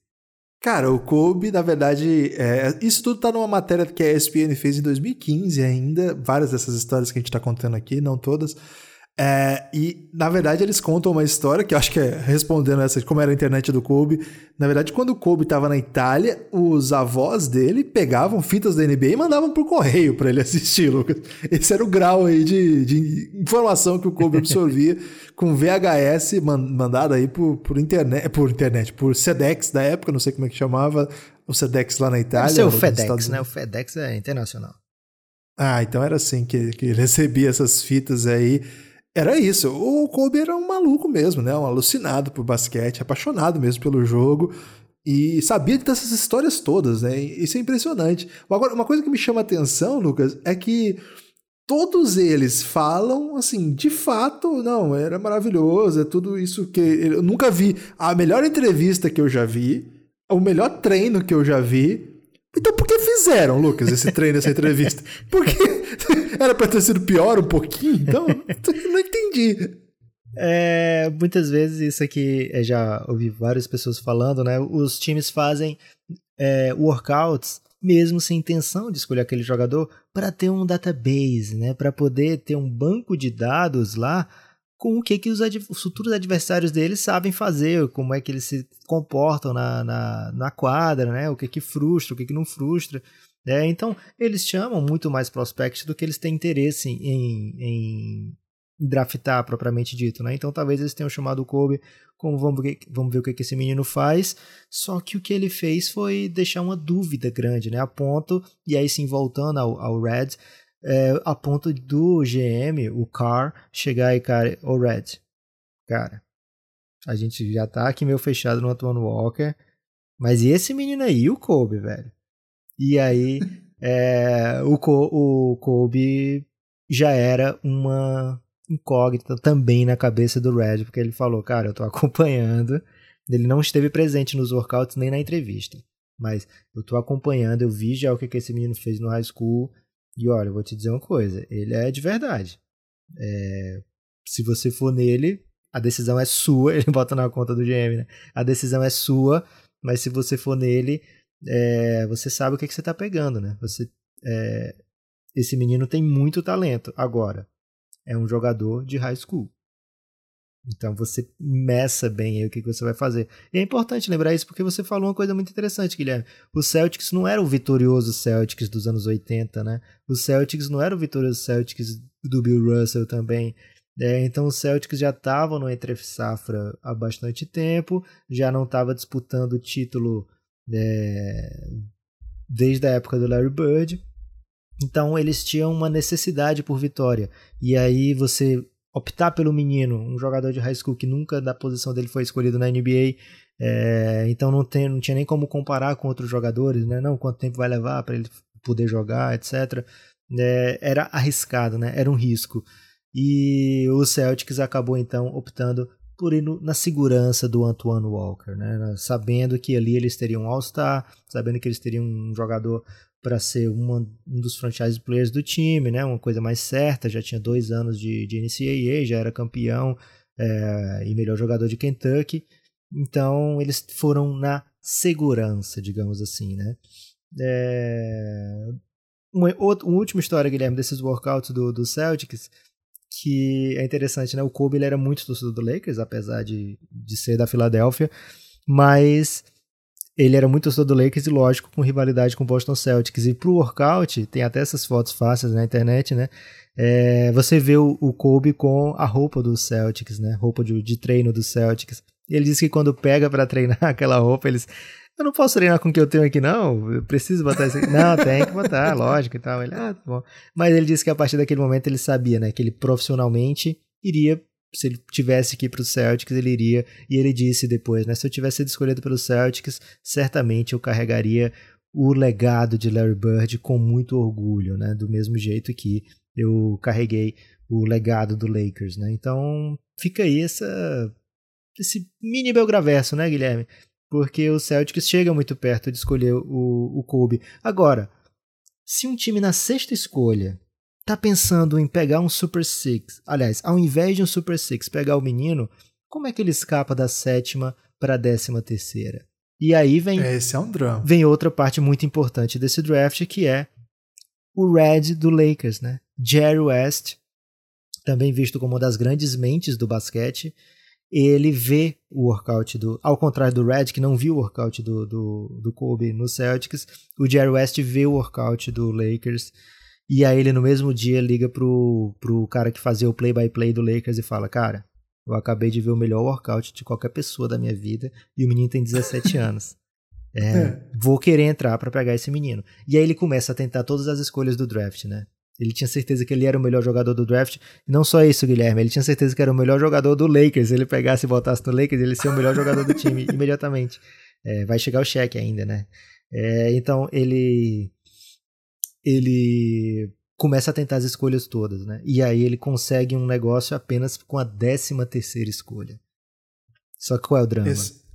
Cara, o Kobe, na verdade, é, isso tudo tá numa matéria que a ESPN fez em 2015 ainda. Várias dessas histórias que a gente tá contando aqui, não todas. É, e, na verdade, eles contam uma história que eu acho que é respondendo essa de como era a internet do Kobe. Na verdade, quando o Kobe estava na Itália, os avós dele pegavam fitas da NBA e mandavam por correio para ele assistir, Lucas. Esse era o grau aí de, de informação que o Kobe absorvia com VHS mandado aí por, por, internet, por internet, por Sedex da época, não sei como é que chamava o Sedex lá na Itália.
Deve ser o FedEx, né? O FedEx é internacional.
Ah, então era assim que, que ele recebia essas fitas aí. Era isso. O Kobe era um maluco mesmo, né? Um alucinado por basquete, apaixonado mesmo pelo jogo e sabia dessas histórias todas, né? Isso é impressionante. Agora, uma coisa que me chama a atenção, Lucas, é que todos eles falam assim, de fato, não, era maravilhoso, é tudo isso que eu nunca vi. A melhor entrevista que eu já vi, o melhor treino que eu já vi. Então por que fizeram, Lucas, esse treino, essa entrevista? Porque Era pra ter sido pior um pouquinho, então não entendi.
É, muitas vezes isso aqui, eu já ouvi várias pessoas falando, né? Os times fazem é, workouts mesmo sem intenção de escolher aquele jogador para ter um database, né? Para poder ter um banco de dados lá com o que, que os, os, futuros adversários deles sabem fazer, como é que eles se comportam na, na, na quadra, né? O que que frustra, o que que não frustra. É, então, eles chamam muito mais prospects do que eles têm interesse em, em draftar propriamente dito, né? Então talvez eles tenham chamado o Kobe como vamos ver, vamos ver o que, que esse menino faz. Só que o que ele fez foi deixar uma dúvida grande, né? A ponto, e aí sim voltando ao, ao Red, é, a ponto do GM, o Carr, chegar e, cara, o Red, cara, a gente já tá aqui meio fechado no Antoine Walker, mas e esse menino aí, o Kobe, velho? E aí é, o, o Kobe já era uma incógnita também na cabeça do Red, porque ele falou, cara, eu tô acompanhando. Ele não esteve presente nos workouts nem na entrevista. Mas eu tô acompanhando, eu vi já o que, que esse menino fez no high school. E olha, eu vou te dizer uma coisa, ele é de verdade. É, se você for nele, a decisão é sua. Ele bota na conta do GM, né? A decisão é sua, mas se você for nele, é, você sabe o que, que você tá pegando, né? Você, é, esse menino tem muito talento. Agora, é um jogador de high school. Então você meça bem aí o que você vai fazer. E é importante lembrar isso porque você falou uma coisa muito interessante, Guilherme. O Celtics não era o vitorioso Celtics dos anos 80, né? O Celtics não era o vitorioso Celtics do Bill Russell também. É, então o Celtics já estava no entre safra há bastante tempo, já não estava disputando o título é, desde a época do Larry Bird. Então eles tinham uma necessidade por vitória. E aí você optar pelo menino, um jogador de high school que nunca da posição dele foi escolhido na NBA, é, então não, tem, não tinha nem como comparar com outros jogadores, né? Não, quanto tempo vai levar para ele poder jogar, etc. É, era arriscado, né? Era um risco. E o Celtics acabou então optando por ir no, na segurança do Antoine Walker, né? Sabendo que ali eles teriam um All-Star, sabendo que eles teriam um jogador para ser uma, um dos franchise players do time, né? Uma coisa mais certa, já tinha dois anos de, de NCAA, já era campeão é, e melhor jogador de Kentucky. Então eles foram na segurança, digamos assim, né? É, uma, uma última história, Guilherme, desses workouts do, do Celtics, que é interessante, né? O Kobe ele era muito torcedor do Lakers, apesar de, de ser da Filadélfia, mas ele era muito torcedor do Lakers e, lógico, com rivalidade com o Boston Celtics. E pro workout, tem até essas fotos fáceis na internet, né? É, você vê o, o, Kobe com a roupa do Celtics, né? Roupa de, de treino do Celtics. Ele diz que quando pega para treinar aquela roupa, eles. Eu não posso treinar com o que eu tenho aqui, não. Eu preciso botar isso aqui. Não, tem que botar, lógico e tal. Ele, ah, tá bom. Mas ele disse que a partir daquele momento ele sabia, né? Que ele profissionalmente iria se ele tivesse que ir para o Celtics, ele iria. E ele disse depois, né? Se eu tivesse sido escolhido pelo Celtics, certamente eu carregaria o legado de Larry Bird com muito orgulho, né? Do mesmo jeito que eu carreguei o legado do Lakers, né? Então fica aí essa, esse mini Belgraverso, né, Guilherme? Porque o Celtics chega muito perto de escolher o, o Kobe. Agora, se um time na sexta escolha tá pensando em pegar um Super Six, aliás, ao invés de um Super Six pegar o menino, como é que ele escapa da sétima para a décima terceira? E aí vem
esse é um drama.
Vem outra parte muito importante desse draft que é o Red do Lakers, né? Jerry West, também visto como uma das grandes mentes do basquete, ele vê o workout do. Ao contrário do Red, que não viu o workout do, do, do Kobe no Celtics, o Jerry West vê o workout do Lakers e aí ele no mesmo dia liga pro, pro cara que fazia o play-by-play -play do Lakers e fala, cara, eu acabei de ver o melhor workout de qualquer pessoa da minha vida e o menino tem 17 anos. É, é. Vou querer entrar para pegar esse menino. E aí ele começa a tentar todas as escolhas do draft, né? Ele tinha certeza que ele era o melhor jogador do draft. E não só isso, Guilherme. Ele tinha certeza que era o melhor jogador do Lakers. Se ele pegasse e botasse no Lakers, ele seria o melhor jogador do time imediatamente. É, vai chegar o cheque ainda, né? É, então ele ele começa a tentar as escolhas todas, né? E aí ele consegue um negócio apenas com a décima terceira escolha. Só que qual é o drama? Esse...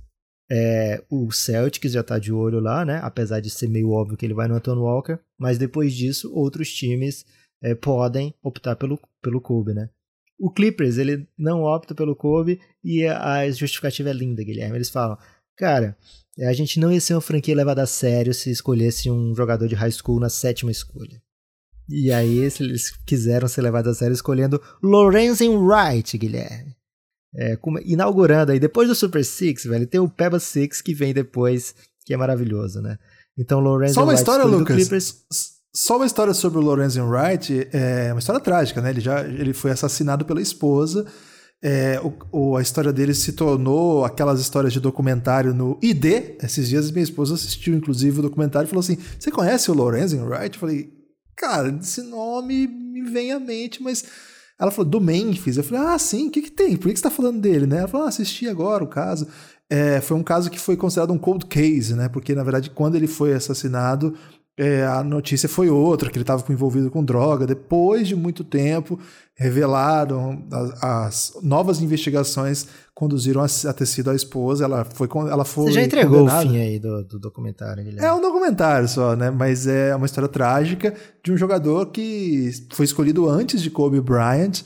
É, o Celtics já tá de olho lá, né? Apesar de ser meio óbvio que ele vai no Anton Walker, mas depois disso outros times é, podem optar pelo, pelo Kobe, né? O Clippers, ele não opta pelo Kobe e a justificativa é linda, Guilherme. Eles falam, cara, a gente não ia ser uma franquia levada a sério se escolhesse um jogador de high school na sétima escolha. E aí eles quiseram ser levados a sério escolhendo Lorenzen Wright, Guilherme. É, inaugurando aí, depois do Super Six, velho, tem o Peba Six que vem depois, que é maravilhoso, né? Então, Lorenzen
Só uma
Wright
história, Lucas. Clippers... Só uma história sobre o Lorenzen Wright, é uma história trágica, né? Ele já ele foi assassinado pela esposa é, o, o, a história dele se tornou aquelas histórias de documentário no ID. Esses dias minha esposa assistiu, inclusive, o documentário e falou assim: Você conhece o Lorenzen Wright? Eu falei, cara, esse nome me vem à mente, mas. Ela falou, do Memphis. Eu falei, ah, sim, o que, que tem? Por que, que você está falando dele? Né? Ela falou, ah, assisti agora o caso. É, foi um caso que foi considerado um cold case, né? Porque, na verdade, quando ele foi assassinado, é, a notícia foi outra, que ele estava envolvido com droga. Depois de muito tempo, revelaram as, as novas investigações conduziram a, a, ter sido a esposa. Ela foi, ela foi
Você já entregou condenada. o fim aí do, do documentário, Guilherme?
É um documentário só, né? Mas é uma história trágica de um jogador que foi escolhido antes de Kobe Bryant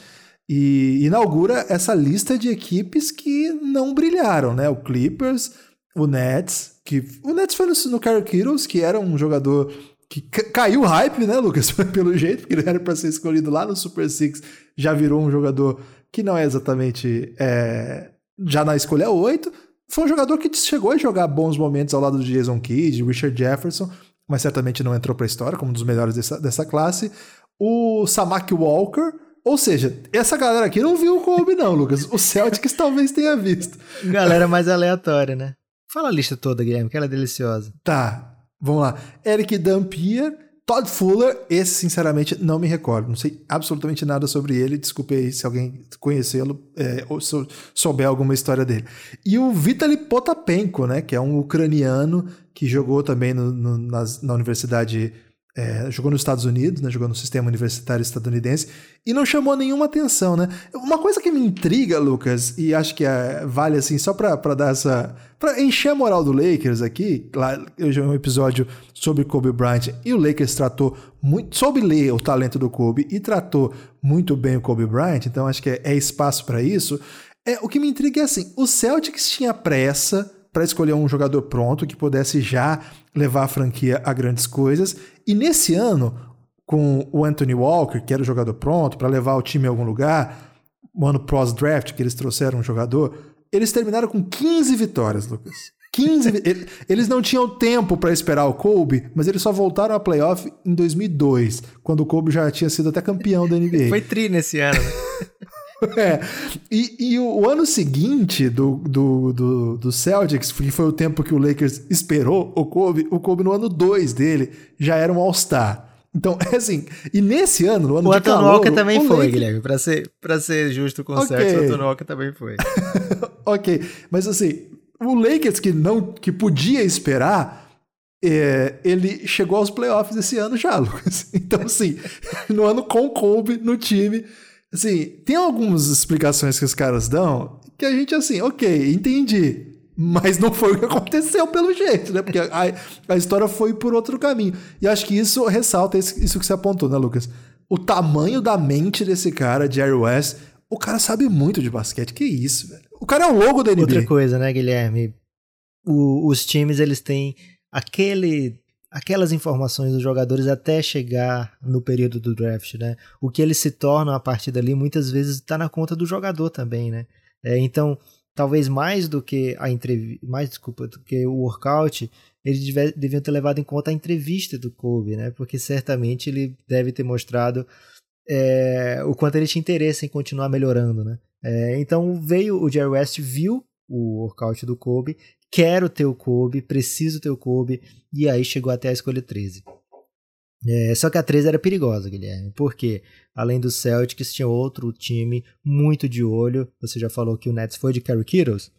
e inaugura essa lista de equipes que não brilharam, né? O Clippers, o Nets, que o Nets foi no, no Kittles, que era um jogador que caiu o hype, né, Lucas? Pelo jeito, porque ele era para ser escolhido lá no Super Six, já virou um jogador que não é exatamente é, já na escolha 8. Foi um jogador que chegou a jogar bons momentos ao lado do Jason Kidd, Richard Jefferson, mas certamente não entrou para a história como um dos melhores dessa, dessa classe. O Samak Walker, ou seja, essa galera aqui não viu o Kobe, não, Lucas. O Celtics talvez tenha visto.
Galera mais aleatória, né? Fala a lista toda, Guilherme, que ela é deliciosa.
Tá, vamos lá. Eric Dampier, Todd Fuller, esse sinceramente não me recordo. Não sei absolutamente nada sobre ele. Desculpe aí se alguém conhecê-lo é, ou souber alguma história dele. E o Vitaly Potapenko, né, que é um ucraniano que jogou também no, no, nas, na Universidade é, jogou nos Estados Unidos, né, jogou no sistema universitário estadunidense e não chamou nenhuma atenção, né? Uma coisa que me intriga, Lucas, e acho que é, vale assim só para dar essa para encher a moral do Lakers aqui, lá eu já um episódio sobre Kobe Bryant e o Lakers tratou muito, soube ler o talento do Kobe e tratou muito bem o Kobe Bryant, então acho que é, é espaço para isso. É, o que me intriga é assim, o Celtics tinha pressa para escolher um jogador pronto que pudesse já levar a franquia a grandes coisas. E nesse ano, com o Anthony Walker, que era o jogador pronto para levar o time a algum lugar, o ano pós-draft que eles trouxeram um jogador, eles terminaram com 15 vitórias, Lucas. 15 Eles não tinham tempo para esperar o Kobe, mas eles só voltaram a playoff em 2002, quando o Kobe já tinha sido até campeão da NBA.
Foi tri nesse ano, né?
É. E, e o, o, ano seguinte do, do, do, do, Celtics, que foi o tempo que o Lakers esperou o Kobe, o Kobe no ano 2 dele já era um All-Star. Então, é assim, e nesse ano, no ano
o
de
Anton Walker também foi, Lakers... Guilherme, pra ser, pra ser justo com o okay. Celtics, o Anton Walker também foi.
ok, mas assim, o Lakers que não, que podia esperar, é, ele chegou aos playoffs esse ano já, Lucas. Então, assim, no ano com Kobe no time, Assim, tem algumas explicações que os caras dão que a gente, assim, ok, entendi. Mas não foi o que aconteceu pelo jeito, né? Porque a, a história foi por outro caminho. E acho que isso ressalta isso que você apontou, né, Lucas? O tamanho da mente desse cara, Jerry West. O cara sabe muito de basquete. Que isso, velho. O cara é o logo da NBA.
Outra coisa, né, Guilherme? O, os times, eles têm aquele aquelas informações dos jogadores até chegar no período do draft, né? O que eles se tornam a partir dali muitas vezes está na conta do jogador também, né? É, então, talvez mais do que a entrevista, mais desculpa, do que o workout, eles deve, deviam ter levado em conta a entrevista do Kobe, né? Porque certamente ele deve ter mostrado é, o quanto ele tinha interesse em continuar melhorando, né? É, então veio o Jerry West, viu o workout do Kobe quero ter o Kobe, preciso ter o Kobe, e aí chegou até a escolha 13. É, só que a 13 era perigosa, Guilherme, porque além do Celtics tinha outro time muito de olho. Você já falou que o Nets foi de Kerry Kittles.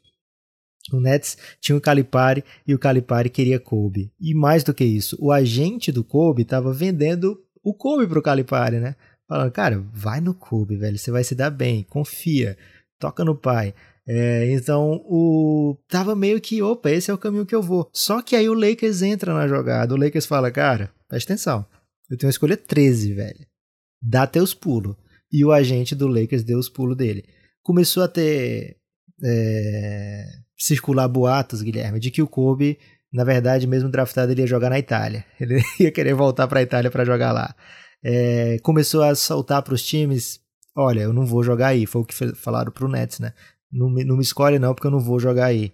O Nets tinha o Calipari e o Calipari queria Kobe. E mais do que isso, o agente do Kobe estava vendendo o Kobe pro Calipari, né? Falando, cara, vai no Kobe, velho, você vai se dar bem, confia, toca no pai. É, então, o tava meio que, opa, esse é o caminho que eu vou. Só que aí o Lakers entra na jogada. O Lakers fala, cara, presta atenção. Eu tenho a escolha 13, velho. Dá teus pulos. E o agente do Lakers deu os pulos dele. Começou a ter. É, circular boatos, Guilherme, de que o Kobe, na verdade, mesmo draftado, ele ia jogar na Itália. Ele ia querer voltar para a Itália para jogar lá. É, começou a soltar para os times: olha, eu não vou jogar aí. Foi o que falaram para o Nets, né? Não me, não me escolhe não, porque eu não vou jogar aí.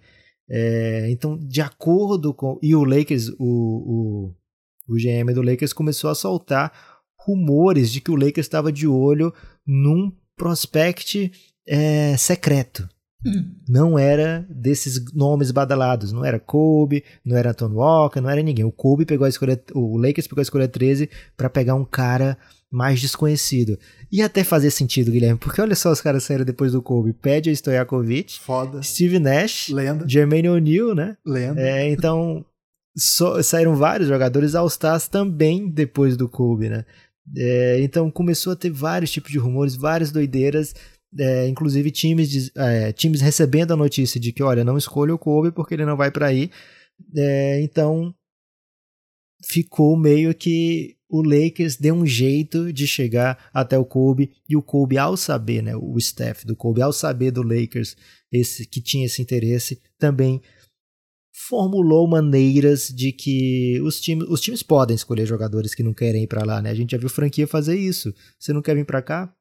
É, então, de acordo com... E o Lakers, o, o, o GM do Lakers começou a soltar rumores de que o Lakers estava de olho num prospect é, secreto. Hum. Não era desses nomes badalados. Não era Kobe, não era Tony Walker, não era ninguém. O Kobe pegou a escolha... O Lakers pegou a escolha 13 para pegar um cara mais desconhecido. E até fazer sentido, Guilherme, porque olha só os caras saíram depois do Kobe. Pede a Stojakovic,
Foda.
Steve Nash,
Lenda.
Jermaine O'Neal, né?
Lenda.
É, então, so, saíram vários jogadores All-Stars também depois do Kobe, né? É, então começou a ter vários tipos de rumores, várias doideiras, é, inclusive times, de, é, times recebendo a notícia de que, olha, não escolha o Kobe porque ele não vai para aí. É, então ficou meio que o Lakers deu um jeito de chegar até o Kobe e o Kobe ao saber, né, o staff do Kobe ao saber do Lakers esse que tinha esse interesse também formulou maneiras de que os times, os times podem escolher jogadores que não querem ir para lá, né? A gente já viu franquia fazer isso. Você não quer vir para cá?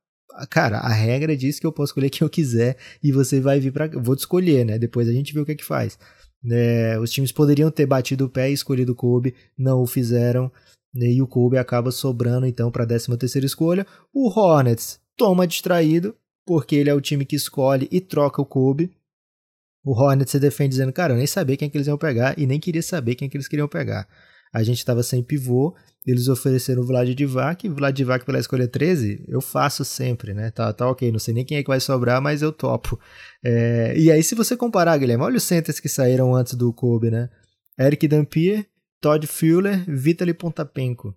Cara, a regra diz que eu posso escolher quem eu quiser e você vai vir para vou te escolher, né? Depois a gente vê o que é que faz. É, os times poderiam ter batido o pé e escolhido o Kobe, não o fizeram. Né? E o Kobe acaba sobrando então para a 13 terceira escolha. O Hornets toma distraído, porque ele é o time que escolhe e troca o Kobe. O Hornets se defende dizendo, cara, eu nem sabia quem que eles iam pegar e nem queria saber quem que eles queriam pegar. A gente estava sem pivô, eles ofereceram o Vlad Divac, Vlad Divac pela escolha 13, eu faço sempre, né? Tá, tá ok, não sei nem quem é que vai sobrar, mas eu topo. É, e aí, se você comparar, Guilherme, olha os centers que saíram antes do Kobe, né? Eric Dampier, Todd Fuller, Vitaly Pontapenko.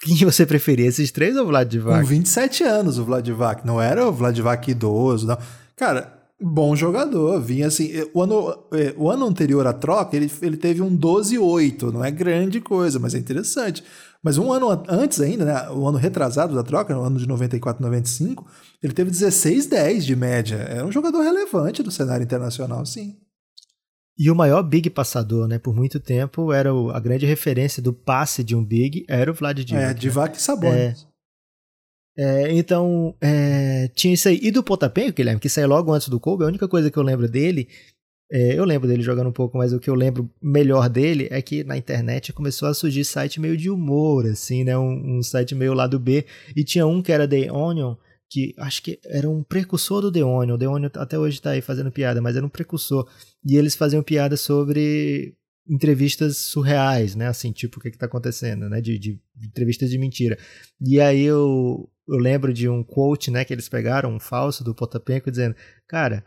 Quem você preferia, esses três ou o Vlad Divac?
Com 27 anos o Vlad Divac, não era o Vlad Divac idoso, não. Cara, bom jogador, vinha assim, eh, o ano, eh, o ano anterior à troca, ele, ele teve um 12-8, não é grande coisa, mas é interessante. Mas um ano antes ainda, né, o ano retrasado da troca, no ano de 94, 95, ele teve 16-10 de média. Era um jogador relevante do cenário internacional, sim.
E o maior big passador, né, por muito tempo, era o, a grande referência do passe de um big, era o Vlad Divac.
É, Divac
né?
e Sabonis.
É, é, então, é, tinha isso aí. E do Potapenho, que lembra, que saiu logo antes do Kobe, a única coisa que eu lembro dele, é, eu lembro dele jogando um pouco, mas o que eu lembro melhor dele é que na internet começou a surgir site meio de humor, assim, né, um, um site meio lado B, e tinha um que era The Onion, que acho que era um precursor do The Onion. O The Onion até hoje está aí fazendo piada, mas era um precursor. E eles faziam piada sobre entrevistas surreais, né? Assim, tipo, o que, está acontecendo, né? De, de, de, entrevistas de mentira. E aí eu, eu lembro de um quote, né? Que eles pegaram, um falso do Potapenco, dizendo, cara,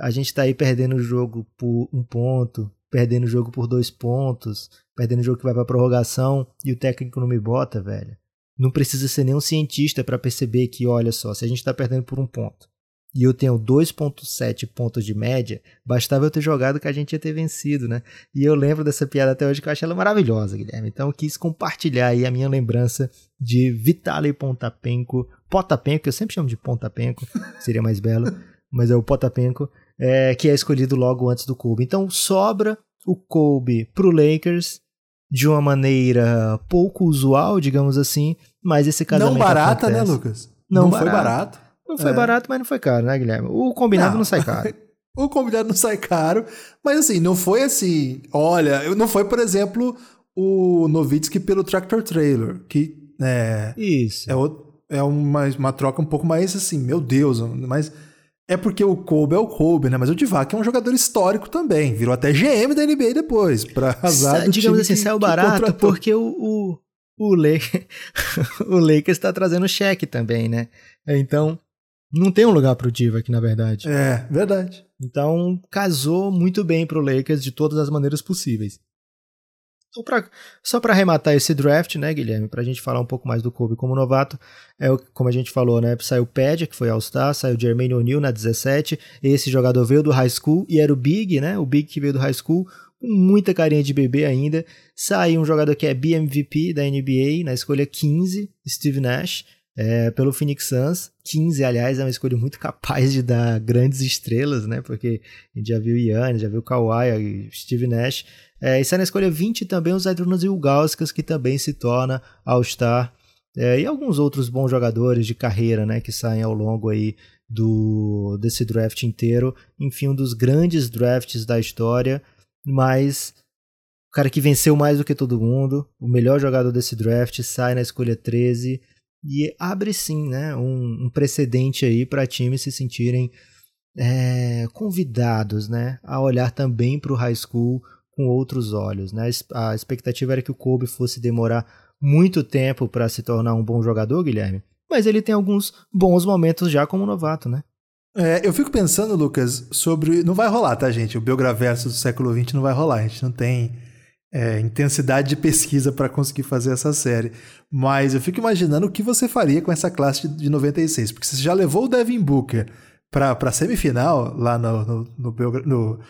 a gente está aí perdendo o jogo por um ponto, perdendo o jogo por dois pontos, perdendo o jogo que vai pra prorrogação e o técnico não me bota, velho. Não precisa ser nenhum cientista para perceber que, olha só, se a gente está perdendo por um ponto e eu tenho 2.7 pontos de média, bastava eu ter jogado que a gente ia ter vencido, né? E eu lembro dessa piada até hoje que eu achei ela maravilhosa, Guilherme. Então eu quis compartilhar aí a minha lembrança de Vitaly Pontapenko, Potapenko, que eu sempre chamo de Pontapenko, seria mais belo, mas é o Potapenko, é, que é escolhido logo antes do Kobe. Então sobra o Kobe pro Lakers de uma maneira pouco usual, digamos assim, mas esse casamento
Não barata,
acontece.
né, Lucas? Não, não barato. foi barato.
Não foi é. barato, mas não foi caro, né, Guilherme? O combinado não, não sai caro.
o combinado não sai caro, mas assim, não foi assim. Olha, não foi, por exemplo, o Novitsky pelo Tractor Trailer, que é.
Isso.
É, é uma, uma troca um pouco mais assim, meu Deus, mas é porque o Kobe é o Kobe, né? Mas o Divac é um jogador histórico também. Virou até GM da NBA depois, pra azar do
Digamos assim, que, saiu barato porque o, o, o, Lakers, o Lakers está trazendo cheque também, né? Então, não tem um lugar pro Divac, na verdade.
É, verdade.
Então, casou muito bem pro Lakers de todas as maneiras possíveis. Pra, só para arrematar esse draft, né, Guilherme, para a gente falar um pouco mais do Kobe como novato, é como a gente falou, né, saiu o Pad, que foi All-Star, saiu o Jermaine O'Neal na 17, esse jogador veio do high school e era o Big, né, o Big que veio do high school, com muita carinha de bebê ainda, saiu um jogador que é BMVP da NBA, na escolha 15, Steve Nash, é, pelo Phoenix Suns. 15, aliás, é uma escolha muito capaz de dar grandes estrelas, né? Porque a gente já viu Yannis, já viu Kawhi, Steve Nash. É, e sai na escolha 20 também o Zydrunas Ilgauskas, que também se torna All-Star. É, e alguns outros bons jogadores de carreira, né? Que saem ao longo aí do desse draft inteiro. Enfim, um dos grandes drafts da história. Mas o cara que venceu mais do que todo mundo, o melhor jogador desse draft, sai na escolha 13 e abre sim né, um, um precedente aí para times se sentirem é, convidados né, a olhar também para o high school com outros olhos. Né? A expectativa era que o Kobe fosse demorar muito tempo para se tornar um bom jogador, Guilherme, mas ele tem alguns bons momentos já como novato, né?
É, eu fico pensando, Lucas, sobre. Não vai rolar, tá, gente? O Belgraverso do século XX não vai rolar. A gente não tem é, intensidade de pesquisa para conseguir fazer essa série. Mas eu fico imaginando o que você faria com essa classe de 96, porque você já levou o Devin Booker para a semifinal lá no, no, no, no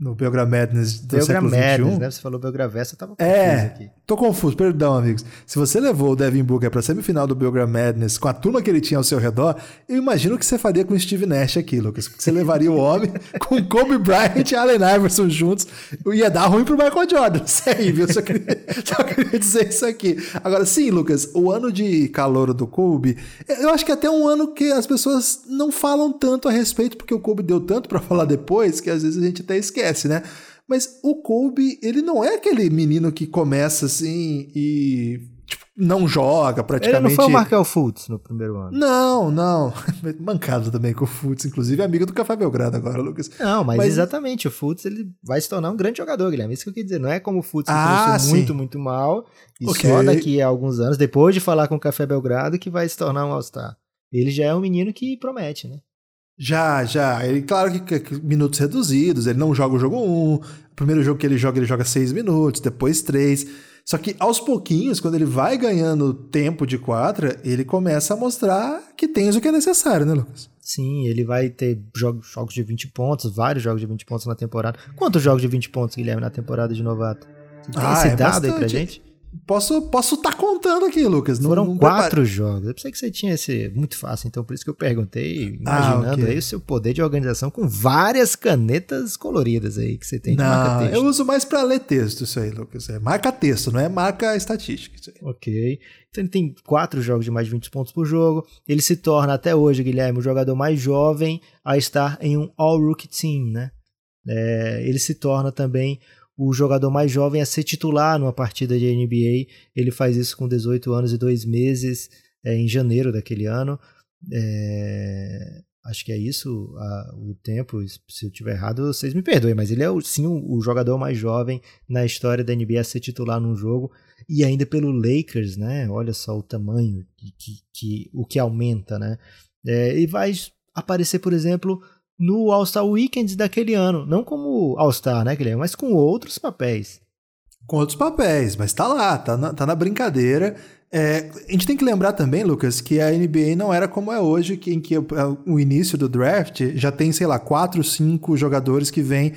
no Belgra Madness do
Belgra
século
Madness,
XXI.
né? Você falou Belgra Vesta, eu tava confuso
É,
aqui.
tô confuso, perdão, amigos. Se você levou o Devin Booker pra semifinal do Belgra Madness com a turma que ele tinha ao seu redor, eu imagino o que você faria com o Steve Nash aqui, Lucas. Porque você levaria o homem com Kobe Bryant e Allen Iverson juntos. Ia dar ruim pro Michael Jordan. Isso aí, viu? Só queria, só queria dizer isso aqui. Agora, sim, Lucas, o ano de calor do Kobe, eu acho que é até um ano que as pessoas não falam tanto a respeito, porque o Kobe deu tanto pra falar depois, que às vezes a gente até esquece, né? Mas o Kobe, ele não é aquele menino que começa assim e tipo, não joga praticamente.
Ele não foi o Markel Fultz no primeiro ano.
Não, não. Mancado também com o Fultz, inclusive amigo do Café Belgrado agora, Lucas.
Não, mas,
Mas-
exatamente, o Fultz ele vai se tornar um grande jogador, Guilherme. Isso que eu queria dizer. Não é como o Fultz que
Ah,
começou
sim.
muito, muito mal e
Ok.
só daqui a alguns anos, depois de falar com o Café Belgrado, que vai se tornar um All-Star. Ele já é um menino que promete, né?
Já, já. Ele, claro que, que- minutos reduzidos, ele não joga o jogo 1. O primeiro jogo que ele joga, ele joga 6 minutos, depois 3. Só que aos pouquinhos, quando ele vai ganhando tempo de quadra, ele começa a mostrar que tem o que é necessário, né, Lucas?
Sim, ele vai ter jogos, jogos de 20 pontos, vários jogos de 20 pontos na temporada. Quantos jogos de 20 pontos, Guilherme, na temporada de novato? Você tem
Ah,
esse
é
dado aí pra
bastante.
gente?
Posso posso tá contando aqui, Lucas. Não-
Foram
não
quatro jogos. Eu pensei que você tinha esse muito fácil, então por isso que eu perguntei, imaginando
Ah, ok.
aí o seu poder de organização com várias canetas coloridas aí que você tem de
Não,
marca-texto.
eu uso mais pra ler texto isso aí, Lucas. É marca texto, não é marca estatística. Isso aí.
Ok. Então ele tem quatro jogos de mais de 20 pontos por jogo. Ele se torna até hoje, Guilherme, o jogador mais jovem a estar em um All-Rookie Team, né? É, ele se torna também o jogador mais jovem a ser titular numa partida de NBA. Ele faz isso com 18 anos e dois meses, é, em janeiro daquele ano. É, acho que é isso a- o tempo. Se eu tiver errado, vocês me perdoem, mas ele é sim o, o jogador mais jovem na história da NBA a ser titular num jogo e ainda pelo Lakers, né? Olha só o tamanho que, que, que- o que aumenta, né? É, e vai aparecer, por exemplo, no All-Star Weekend daquele ano, não como All-Star, né, Guilherme, mas com outros papéis.
Com outros papéis, mas tá lá, tá na, tá na brincadeira. É, a gente tem que lembrar também, Lucas, que a NBA não era como é hoje, que, em que o, o início do draft já tem, sei lá, quatro, cinco jogadores que vêm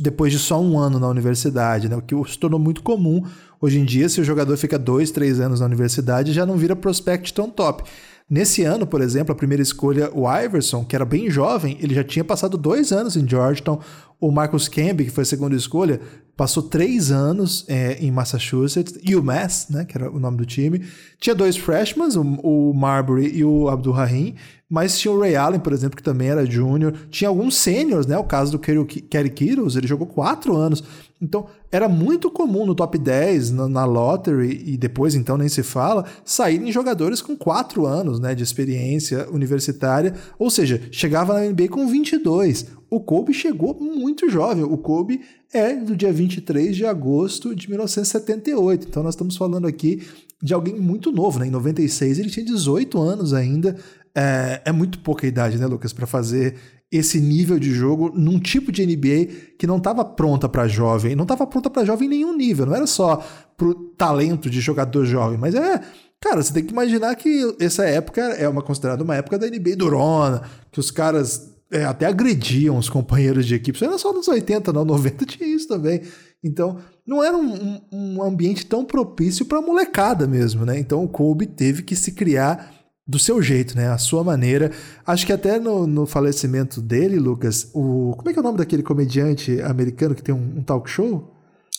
depois de só um ano na universidade, né? O que se tornou muito comum. Hoje em dia, se o jogador fica dois, três anos na universidade, já não vira prospect tão top. Nesse ano, por exemplo, a primeira escolha, o Iverson, que era bem jovem, ele já tinha passado dois anos em Georgetown. O Marcus Camby, que foi a segunda escolha, passou três anos é, em Massachusetts. UMass, né, que era o nome do time. Tinha dois freshmen, o, o Marbury e o Abdul Rahim. Mas tinha o Ray Allen, por exemplo, que também era júnior. Tinha alguns seniors, né? O caso do Kerry Kittles, ele jogou quatro anos. Então, era muito comum no top 10, na, na lottery, e depois então nem se fala, saírem jogadores com quatro anos né, de experiência universitária. Ou seja, chegava na NBA com 22. O Kobe chegou muito jovem. O Kobe é do dia 23 de agosto de 1978. Então, nós estamos falando aqui de alguém muito novo, né? Em 96 ele tinha 18 anos ainda. É, é muito pouca idade, né, Lucas, para fazer esse nível de jogo num tipo de NBA que não estava pronta para jovem, não estava pronta para jovem em nenhum nível, não era só pro talento de jogador jovem, mas é, cara, você tem que imaginar que essa época é uma considerada uma época da NBA durona, que os caras é, até agrediam os companheiros de equipe. Isso não era só nos 80, não, 90 tinha isso também. Então, não era um, um, um ambiente tão propício para molecada mesmo, né? Então, o Kobe teve que se criar do seu jeito, né? A sua maneira. Acho que até no, no falecimento dele, Lucas, o. Como é que é o nome daquele comediante americano que tem um, um talk show?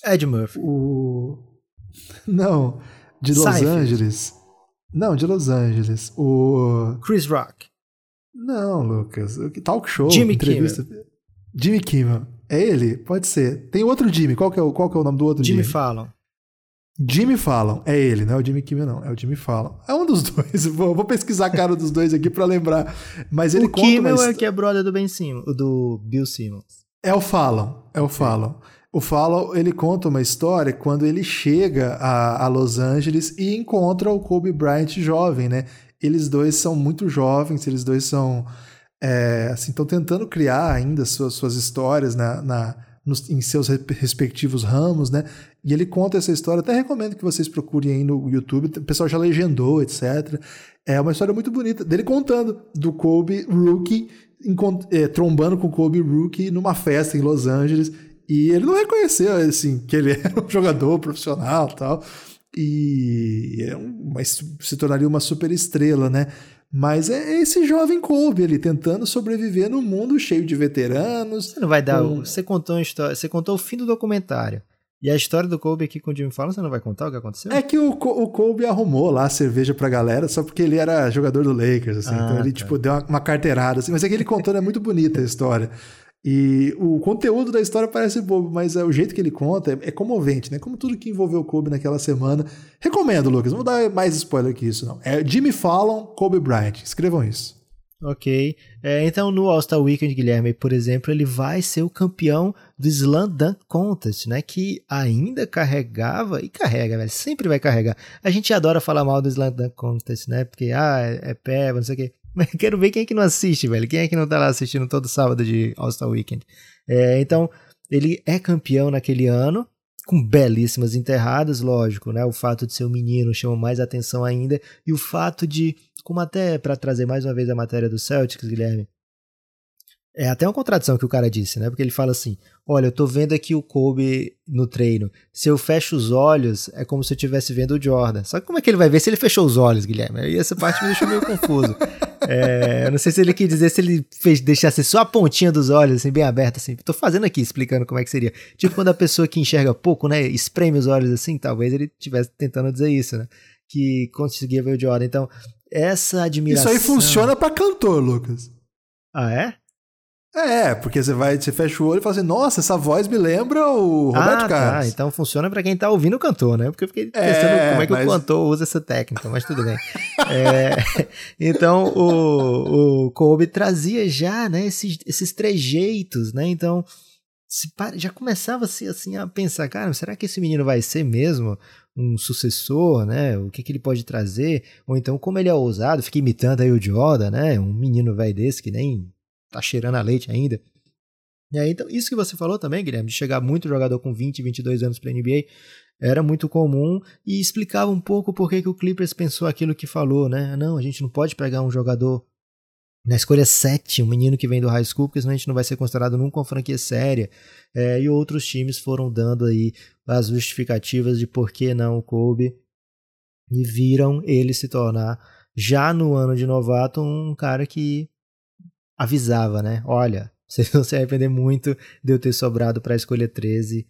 Ed Murphy.
O. Não, de Los
Seinfeld.
Angeles. Não, de Los Angeles. O.
Chris Rock.
Não, Lucas. Talk show.
Jimmy
entrevista. Jimmy Kimmel. É ele? Pode ser. Tem outro Jimmy. Qual que é o, qual que é o nome do outro
Jimmy
Jimmy?
Fallon.
Jimmy Fallon. É ele, não é o Jimmy Kimmel, não. É o Jimmy Fallon. É um dos dois. Vou, vou pesquisar a cara dos dois aqui pra lembrar. Mas ele
o
conta
Kimmel é que é brother do Ben Simmons, do Bill Simmons.
É o Fallon, é o Fallon. O Fallon, ele conta uma história quando ele chega a, a Los Angeles e encontra o Kobe Bryant jovem, né? Eles dois são muito jovens, eles dois são, é, assim, estão tentando criar ainda suas, suas histórias na, na, nos, em seus respectivos ramos, né? E ele conta essa história, até recomendo que vocês procurem aí no YouTube, o pessoal já legendou, etc. É uma história muito bonita dele contando do Kobe Rookie é, trombando com o Kobe Rookie numa festa em Los Angeles e ele não reconheceu assim que ele era um jogador profissional tal e é uma, se tornaria uma super estrela, né? Mas é esse jovem Kobe ali tentando sobreviver num mundo cheio de veteranos.
Você não vai dar. Com... Você contou uma história. Você contou o fim do documentário. E a história do Kobe aqui com o Jimmy Fallon, você não vai contar o que aconteceu?
É que o, o Kobe arrumou lá a cerveja pra galera só porque ele era jogador do Lakers, assim. Ah, então ele, tá. tipo, deu uma, uma, carteirada, assim. Mas é que ele contou, é muito bonita a história. E o conteúdo da história parece bobo, mas é o jeito que ele conta é, é comovente, né? Como tudo que envolveu o Kobe naquela semana. Recomendo, Lucas. Não vou dar mais spoiler que isso, não. É Jimmy Fallon, Kobe Bryant. Escrevam isso.
Ok. É, então, no All-Star Weekend, Guilherme, por exemplo, ele vai ser o campeão do Slam Dunk Contest, né? Que ainda carregava e carrega, velho. Sempre vai carregar. A gente adora falar mal do Slam Dunk Contest, né? Porque, ah, é, é pé, não sei o quê. Quero ver quem é que não assiste, velho. Quem é que não tá lá assistindo todo sábado de All-Star Weekend. É, então, ele é campeão naquele ano, com belíssimas enterradas, lógico, né? O fato de ser um menino chama mais atenção ainda. E o fato de como até para trazer mais uma vez a matéria do Celtics, Guilherme, é até uma contradição que o cara disse, né? Porque ele fala assim: Olha, eu tô vendo aqui o Kobe no treino. Se eu fecho os olhos, é como se eu estivesse vendo o Jordan. Só que como é que ele vai ver se ele fechou os olhos, Guilherme? Aí essa parte me deixou meio confuso. É, eu não sei se ele quis dizer se ele fez, deixasse só a pontinha dos olhos, assim, bem aberta, assim. Tô fazendo aqui, explicando como é que seria. Tipo quando a pessoa que enxerga pouco, né, espreme os olhos assim, talvez ele estivesse tentando dizer isso, né? Que conseguia ver o Jordan. Então, essa admiração.
Isso aí funciona para cantor, Lucas.
Ah, é?
É, porque você vai, você fecha o olho e fala assim, nossa, essa voz me lembra o Roberto ah, tá. Carlos.
Tá. Então funciona para quem tá ouvindo o cantor, né? Porque eu fiquei pensando é, como é que mas... o cantor usa essa técnica, mas tudo bem. é, então o, o Kobe trazia já, né, esses, esses trejeitos, né? Então já começava -se, assim a pensar, cara, será que esse menino vai ser mesmo um sucessor, né? O que, que ele pode trazer? Ou então, como ele é ousado, fica imitando aí o Jordan, né? Um menino velho desse que nem tá cheirando a leite ainda. E aí, então, isso que você falou também, Guilherme, de chegar muito jogador com 20, 22 anos para NBA, era muito comum e explicava um pouco por que, que o Clippers pensou aquilo que falou, né? Não, a gente não pode pegar um jogador na escolha 7, um menino que vem do high school, porque senão a gente não vai ser considerado nunca uma franquia séria. É, e outros times foram dando aí as justificativas de por que não o Kobe e viram ele se tornar, já no ano de novato, um cara que avisava, né? Olha, vocês vão se arrepender muito de eu ter sobrado para a escolha 13.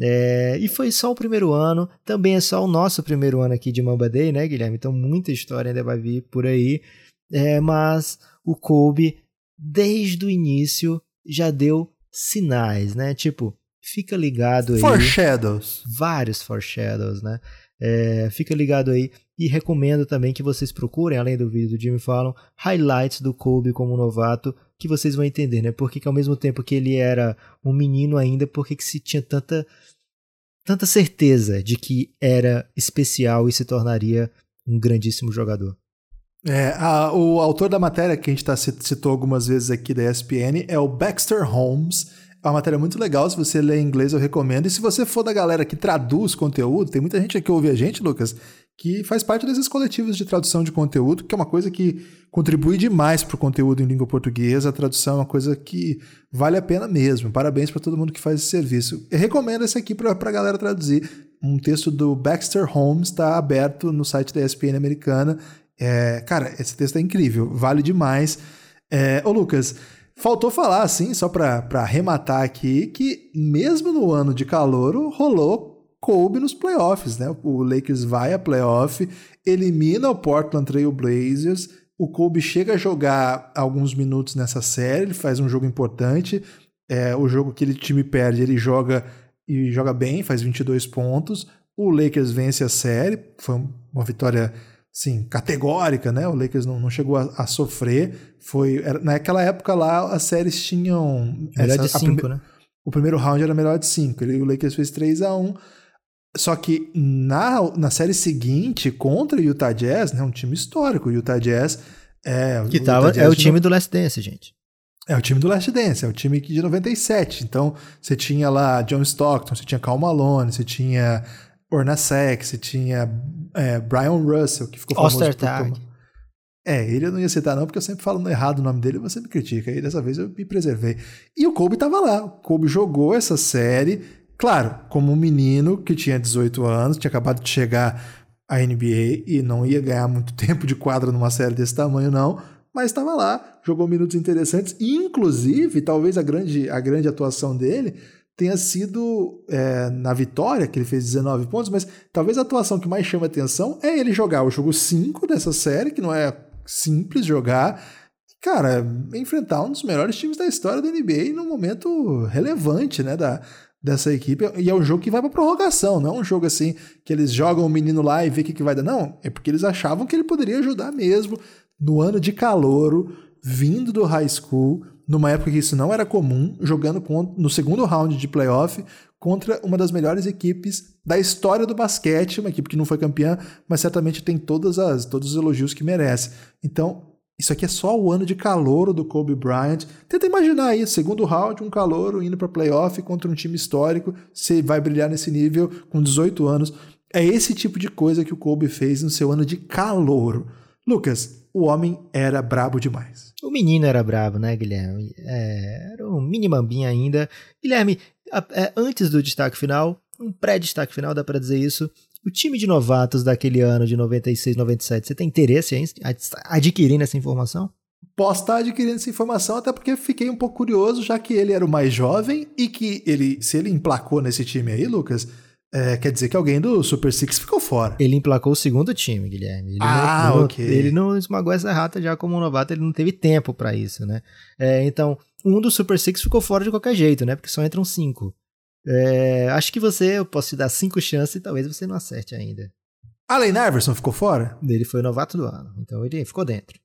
É, e foi só o primeiro ano, também é só o nosso primeiro ano aqui de Mamba Day, né, Guilherme? Então muita história ainda vai vir por aí. É, mas o Kobe, desde o início, já deu sinais, né? Tipo, fica ligado aí.
Foreshadows.
Vários foreshadows, né? É, fica ligado aí e recomendo também que vocês procurem, além do vídeo do Jimmy Fallon, highlights do Kobe como novato, que vocês vão entender, né? Porque que ao mesmo tempo que ele era um menino ainda, porque que se tinha tanta tanta certeza de que era especial e se tornaria um grandíssimo jogador.
É, a, o autor da matéria que a gente tá, citou algumas vezes aqui da ESPN é o Baxter Holmes. É uma matéria muito legal, se você ler em inglês eu recomendo. E se você for da galera que traduz conteúdo, tem muita gente aqui que ouve a gente, Lucas, que faz parte desses coletivos de tradução de conteúdo, que é uma coisa que contribui demais para o conteúdo em língua portuguesa. A tradução é uma coisa que vale a pena mesmo. Parabéns para todo mundo que faz esse serviço. Eu recomendo esse aqui para a galera traduzir. Um texto do Baxter Holmes está aberto no site da ESPN americana é, cara, esse texto é incrível, vale demais. É, ô Lucas, faltou falar, assim, só para arrematar aqui, que mesmo no ano de calor rolou Kobe nos playoffs, né? O Lakers vai a playoff, elimina o Portland Trail Blazers, o Kobe chega a jogar alguns minutos nessa série, ele faz um jogo importante, é, o jogo que ele time perde, ele joga e joga bem, faz 22 pontos, o Lakers vence a série, foi uma vitória sim, categórica, né? O Lakers não, não chegou a, a sofrer. Foi era, naquela época lá as séries tinham
melhor essa, de 5, né?
O primeiro round era melhor de 5. O Lakers fez 3 a 1. Só que na, na série seguinte contra o Utah Jazz, né, um time histórico, o Utah Jazz é
que tava, Jazz é o time do Last Dance, gente.
É o time do Last Dance, é o time de 97. Então, você tinha lá John Stockton, você tinha Cal Malone, você tinha Ornasek, tinha é, Brian Russell, que ficou famoso
Ostertag.
por... É, ele eu não ia citar não, porque eu sempre falo errado o nome dele e você me critica. E dessa vez eu me preservei. E o Kobe tava lá. O Kobe jogou essa série, claro, como um menino que tinha 18 anos, tinha acabado de chegar à NBA e não ia ganhar muito tempo de quadra numa série desse tamanho, não mas estava lá, jogou minutos interessantes, e inclusive, talvez a grande, a grande atuação dele tenha sido é, na vitória, que ele fez 19 pontos, mas talvez a atuação que mais chama atenção é ele jogar o jogo 5 dessa série, que não é simples jogar, cara, enfrentar um dos melhores times da história da NBA num momento relevante, né, da, dessa equipe. E é um jogo que vai para prorrogação, não é um jogo assim que eles jogam o menino lá e vê o que, que vai dar. Não, é porque eles achavam que ele poderia ajudar mesmo no ano de calouro, vindo do high school, numa época que isso não era comum, jogando no segundo round de playoff contra uma das melhores equipes da história do basquete, uma equipe que não foi campeã, mas certamente tem todas as, todos os elogios que merece. Então, isso aqui é só o ano de calouro do Kobe Bryant. Tenta imaginar aí, segundo round, um calouro indo para playoff contra um time histórico, você vai brilhar nesse nível com 18 anos. É esse tipo de coisa que o Kobe fez no seu ano de calouro. Lucas, o homem era brabo demais.
O menino era brabo, né, Guilherme? É, era um mini mambinha ainda. Guilherme, é, antes do destaque final, um pré-destaque final, dá para dizer isso. O time de novatos daquele ano de 96, 97, você tem interesse em adquirir essa informação?
Posso estar adquirindo essa informação, até porque fiquei um pouco curioso, já que ele era o mais jovem e que ele, se ele emplacou nesse time aí, Lucas, é, quer dizer que alguém do Super Six ficou fora.
Ele emplacou o segundo time, Guilherme. Ele
ah,
não,
ok.
Ele não esmagou essa rata já como um novato, ele não teve tempo para isso, né? É, então, um dos Super Six ficou fora de qualquer jeito, né? Porque só entram cinco. É, acho que você, eu posso te dar cinco chances e talvez você não acerte ainda.
Allen Iverson ficou fora?
Ele foi novato do ano, então ele ficou dentro.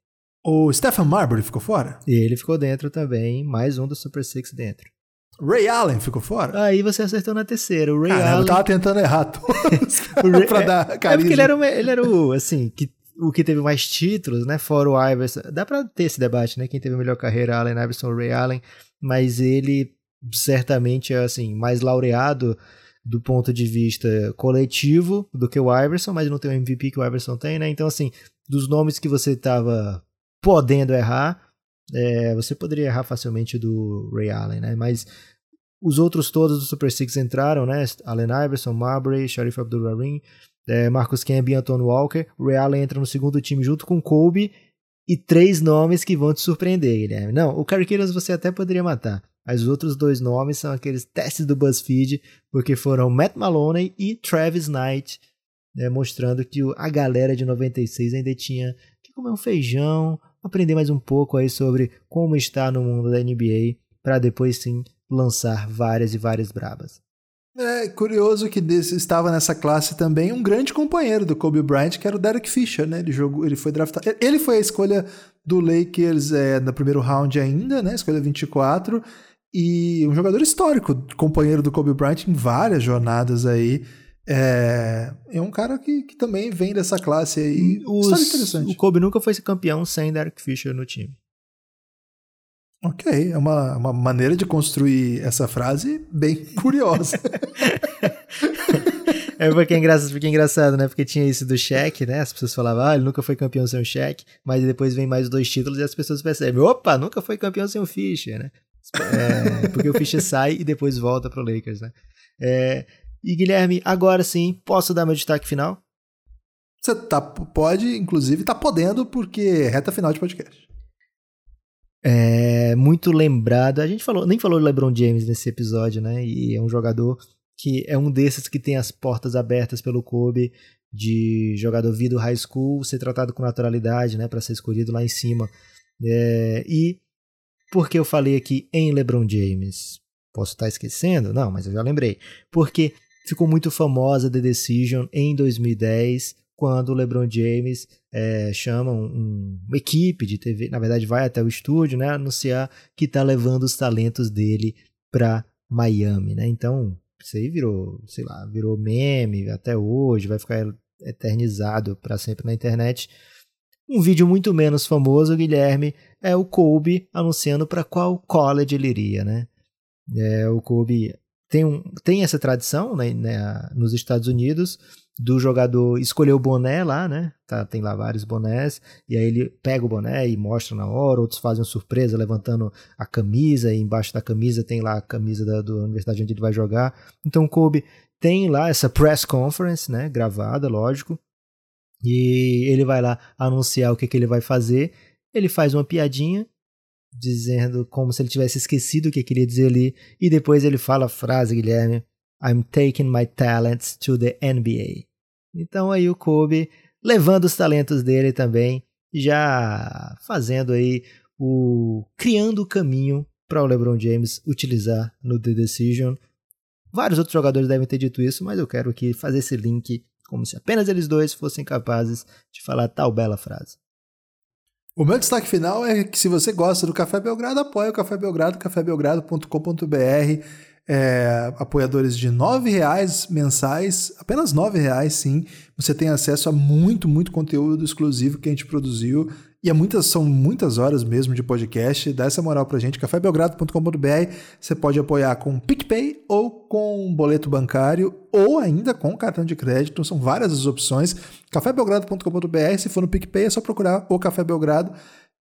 O Stephen Marbury ficou fora?
Ele ficou dentro também, mais um do Super Six dentro.
Ray Allen ficou fora?
Aí você acertou na terceira. O Ray
Caramba,
Allen.
eu tava tentando errar todos
Ray...
pra dar
É
carisma.
porque ele era, o, ele era o, assim, que, o que teve mais títulos, né? Fora o Iverson. Dá pra ter esse debate, né? Quem teve a melhor carreira, Allen Iverson ou Ray Allen. Mas ele certamente é, assim, mais laureado do ponto de vista coletivo do que o Iverson, mas não tem o MVP que o Iverson tem, né? Então, assim, dos nomes que você tava podendo errar, é, você poderia errar facilmente do Ray Allen, né? Mas os outros todos do Super Six entraram, né? Allen Iverson, Marbury, Sharif Abdul-Rahim, é, Marcus Camby e Anton Walker. Ray Allen entra no segundo time junto com Kobe e três nomes que vão te surpreender, Guilherme. Não, o Killers você até poderia matar. Mas os outros dois nomes são aqueles testes do BuzzFeed, porque foram Matt Maloney e Travis Knight, né, mostrando que a galera de 96 ainda tinha que comer um feijão, aprender mais um pouco aí sobre como está no mundo da NBA, para depois sim lançar várias e várias brabas.
É curioso que estava nessa classe também um grande companheiro do Kobe Bryant, que era o Derek Fisher, né? Ele jogou, ele foi draftado. Ele foi a escolha do Lakers é, no primeiro round ainda, né? Escolha 24. E um jogador histórico, companheiro do Kobe Bryant em várias jornadas aí. É, é um cara que, que também vem dessa classe aí.
Os,
História interessante.
O Kobe nunca foi campeão sem Derek Fisher no time.
Ok, é uma, uma maneira de construir essa frase bem curiosa.
é porque é, engraçado, porque é engraçado, né? Porque tinha isso do cheque, né? As pessoas falavam, ah, ele nunca foi campeão sem o cheque, mas depois vem mais dois títulos e as pessoas percebem, opa, nunca foi campeão sem o Fischer, né? É, porque o Fischer sai e depois volta pro Lakers, né? É, e Guilherme, agora sim, posso dar meu destaque final?
Você tá, pode, inclusive, tá podendo, porque é reta final de podcast.
É muito lembrado. A gente falou, nem falou de LeBron James nesse episódio, né? E é um jogador que é um desses que tem as portas abertas pelo Kobe de jogador vindo high school, ser tratado com naturalidade, né? Para ser escolhido lá em cima. É, e por que eu falei aqui em LeBron James? Posso estar esquecendo? Não, mas eu já lembrei. Porque ficou muito famosa The Decision em 2010, quando o LeBron James é, chama um, um, uma equipe de TV, na verdade vai até o estúdio, né, anunciar que está levando os talentos dele para Miami, né? Então isso aí virou, sei lá, virou meme até hoje, vai ficar eternizado para sempre na internet. Um vídeo muito menos famoso, Guilherme, é o Kobe anunciando para qual college ele iria, né? É, o Kobe tem, um, tem essa tradição né, né, nos Estados Unidos do jogador escolher o boné lá, né? Tá, tem lá vários bonés, e aí ele pega o boné e mostra na hora, outros fazem uma surpresa levantando a camisa, e embaixo da camisa tem lá a camisa da, da universidade onde ele vai jogar. Então o Kobe tem lá essa press conference, né? Gravada, lógico. E ele vai lá anunciar o que, que ele vai fazer. Ele faz uma piadinha dizendo como se ele tivesse esquecido o que queria dizer ali, e depois ele fala a frase, Guilherme, I'm taking my talents to the NBA. Então aí o Kobe levando os talentos dele também, já fazendo aí o criando o caminho para o LeBron James utilizar no The Decision. Vários outros jogadores devem ter dito isso, mas eu quero aqui fazer esse link como se apenas eles dois fossem capazes de falar tal bela frase.
O meu destaque final é que se você gosta do Café Belgrado, apoie o Café Belgrado, cafébelgrado.com.br. É, apoiadores de R$ reais mensais, apenas R$ reais, sim. Você tem acesso a muito, muito conteúdo exclusivo que a gente produziu e é muitas, são muitas horas mesmo de podcast. Dá essa moral pra gente, cafébelgrado.com.br. Você pode apoiar com PicPay ou com boleto bancário ou ainda com cartão de crédito. São várias as opções. cafébelgrado.com.br. Se for no PicPay, é só procurar o Café Belgrado.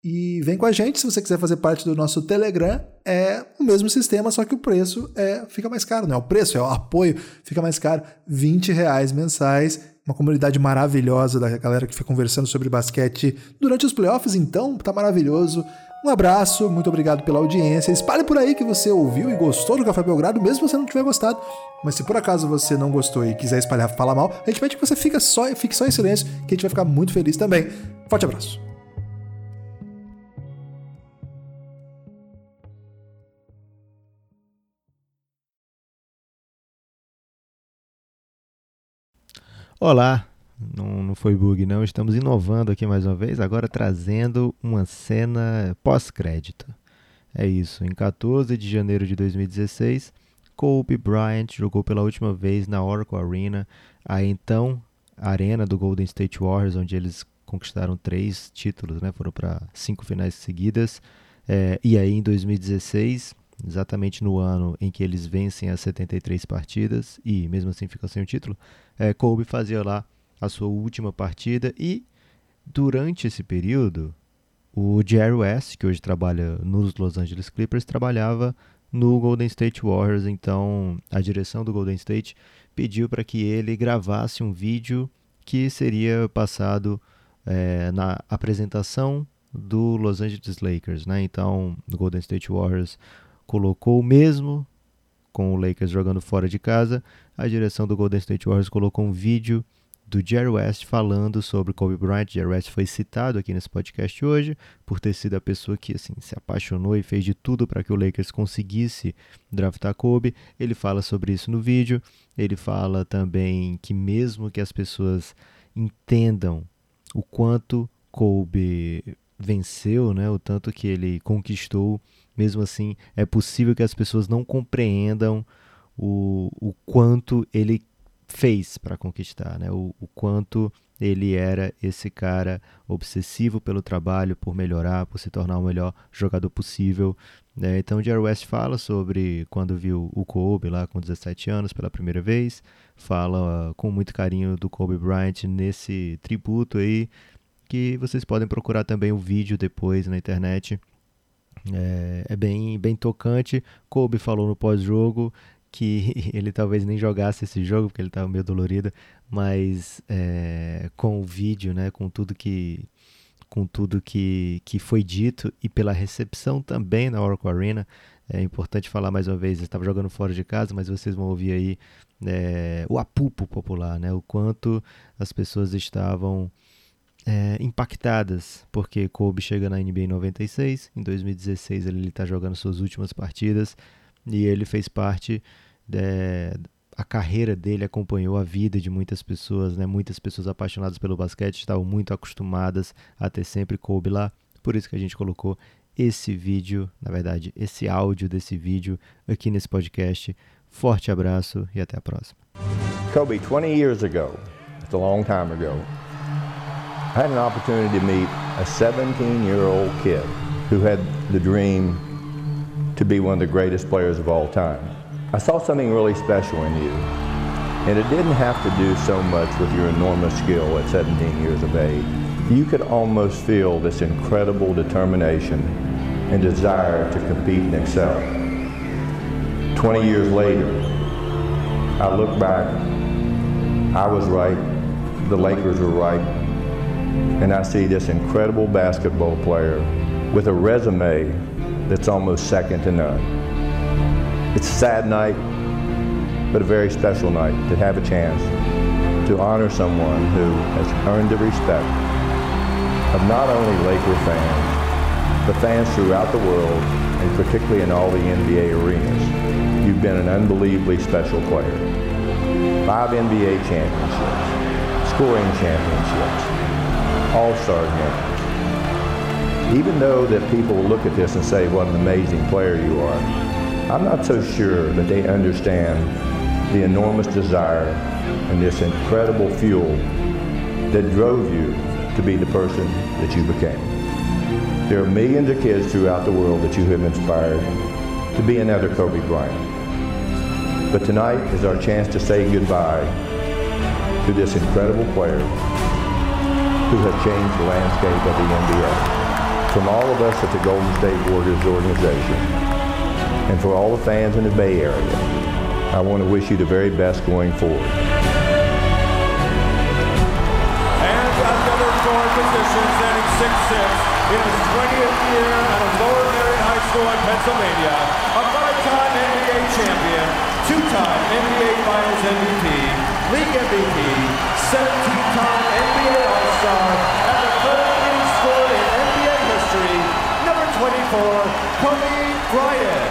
E vem com a gente se você quiser fazer parte do nosso Telegram. É o mesmo sistema, só que o preço é fica mais caro, não é o preço, é o apoio, fica mais caro. 20 reais mensais uma comunidade maravilhosa da galera que fica conversando sobre basquete durante os playoffs, então tá maravilhoso. Um abraço, muito obrigado pela audiência. Espalhe por aí que você ouviu e gostou do Café Belgrado, mesmo se você não tiver gostado. Mas se por acaso você não gostou e quiser espalhar, falar mal, a gente pede que você fique só, fique só em silêncio, que a gente vai ficar muito feliz também. Forte abraço.
Olá, não, não foi bug não, estamos inovando aqui mais uma vez, agora trazendo uma cena pós-crédito. É isso, em 14 de janeiro de 2016, Kobe Bryant jogou pela última vez na Oracle Arena, a então arena do Golden State Warriors, onde eles conquistaram três títulos, né? foram para cinco finais seguidas. É, e aí em 2016, exatamente no ano em que eles vencem as 73 partidas e mesmo assim ficam sem o título, é, Kobe fazia lá a sua última partida e durante esse período o Jerry West, que hoje trabalha nos Los Angeles Clippers, trabalhava no Golden State Warriors, então a direção do Golden State pediu para que ele gravasse um vídeo que seria passado é, na apresentação do Los Angeles Lakers, né? Então, o Golden State Warriors colocou o mesmo com o Lakers jogando fora de casa, a direção do Golden State Warriors colocou um vídeo do Jerry West falando sobre Kobe Bryant. Jerry West foi citado aqui nesse podcast hoje por ter sido a pessoa que assim se apaixonou e fez de tudo para que o Lakers conseguisse draftar Kobe. Ele fala sobre isso no vídeo. Ele fala também que mesmo que as pessoas entendam o quanto Kobe venceu, né, o tanto que ele conquistou mesmo assim, é possível que as pessoas não compreendam o, o quanto ele fez para conquistar, né? O, o, quanto ele era esse cara obsessivo pelo trabalho, por melhorar, por se tornar o melhor jogador possível. Né? Então, Jerry West fala sobre quando viu o Kobe lá com 17 anos pela primeira vez, fala uh, com muito carinho do Kobe Bryant nesse tributo aí, que vocês podem procurar também o vídeo depois na internet. É, é bem, bem tocante. Kobe falou no pós-jogo que ele talvez nem jogasse esse jogo porque ele estava meio dolorido, mas é, com o vídeo, né, com tudo que com tudo que, que foi dito e pela recepção também na Oracle Arena, é importante falar mais uma vez, estava jogando fora de casa, mas vocês vão ouvir aí é, o apupo popular, né, o quanto as pessoas estavam é, impactadas, porque Kobe chega na NBA em 96, em 2016 ele está jogando suas últimas partidas e ele fez parte é, a carreira dele acompanhou a vida de muitas pessoas, né? Muitas pessoas apaixonadas pelo basquete estavam muito acostumadas a ter sempre Kobe lá. Por isso que a gente colocou esse vídeo, na verdade, esse áudio desse vídeo aqui nesse podcast. Forte abraço e até a próxima.
Kobe, 20 years ago, it's a long time ago. I had an opportunity to meet a 17 year old kid who had the dream to be one of the greatest players of all time. I saw something really special in you. And it didn't have to do so much with your enormous skill at 17 years of age. You could almost feel this incredible determination and desire to compete and excel. 20 years later, I look back, I was right, the Lakers were right, and I see this incredible basketball player with a resume that's almost second to none. It's a sad night, but a very special night to have a chance to honor someone who has earned the respect of not only Laker fans, but fans throughout the world, and particularly in all the NBA arenas. You've been an unbelievably special player. Five NBA championships, scoring championships, all-star games. Even though that people look at this and say what an amazing player you are, I'm not so sure that they understand the enormous desire and this incredible fuel that drove you to be the person that you became. There are millions of kids throughout the world that you have inspired to be another Kobe Bryant. But tonight is our chance to say goodbye to this incredible player who has changed the landscape of the NBA. From all of us at the Golden State Warriors organization, and for all the fans in the Bay Area, I want to wish you the very best going forward.
And another scoring position, standing 6'6", in his 20th year at a Lower Marion High School in Pennsylvania, a five-time NBA champion, two-time NBA Finals MVP, league MVP, 17-time NBA All-Star, and the third leading scorer in NBA history, number 24, Kobe Bryant.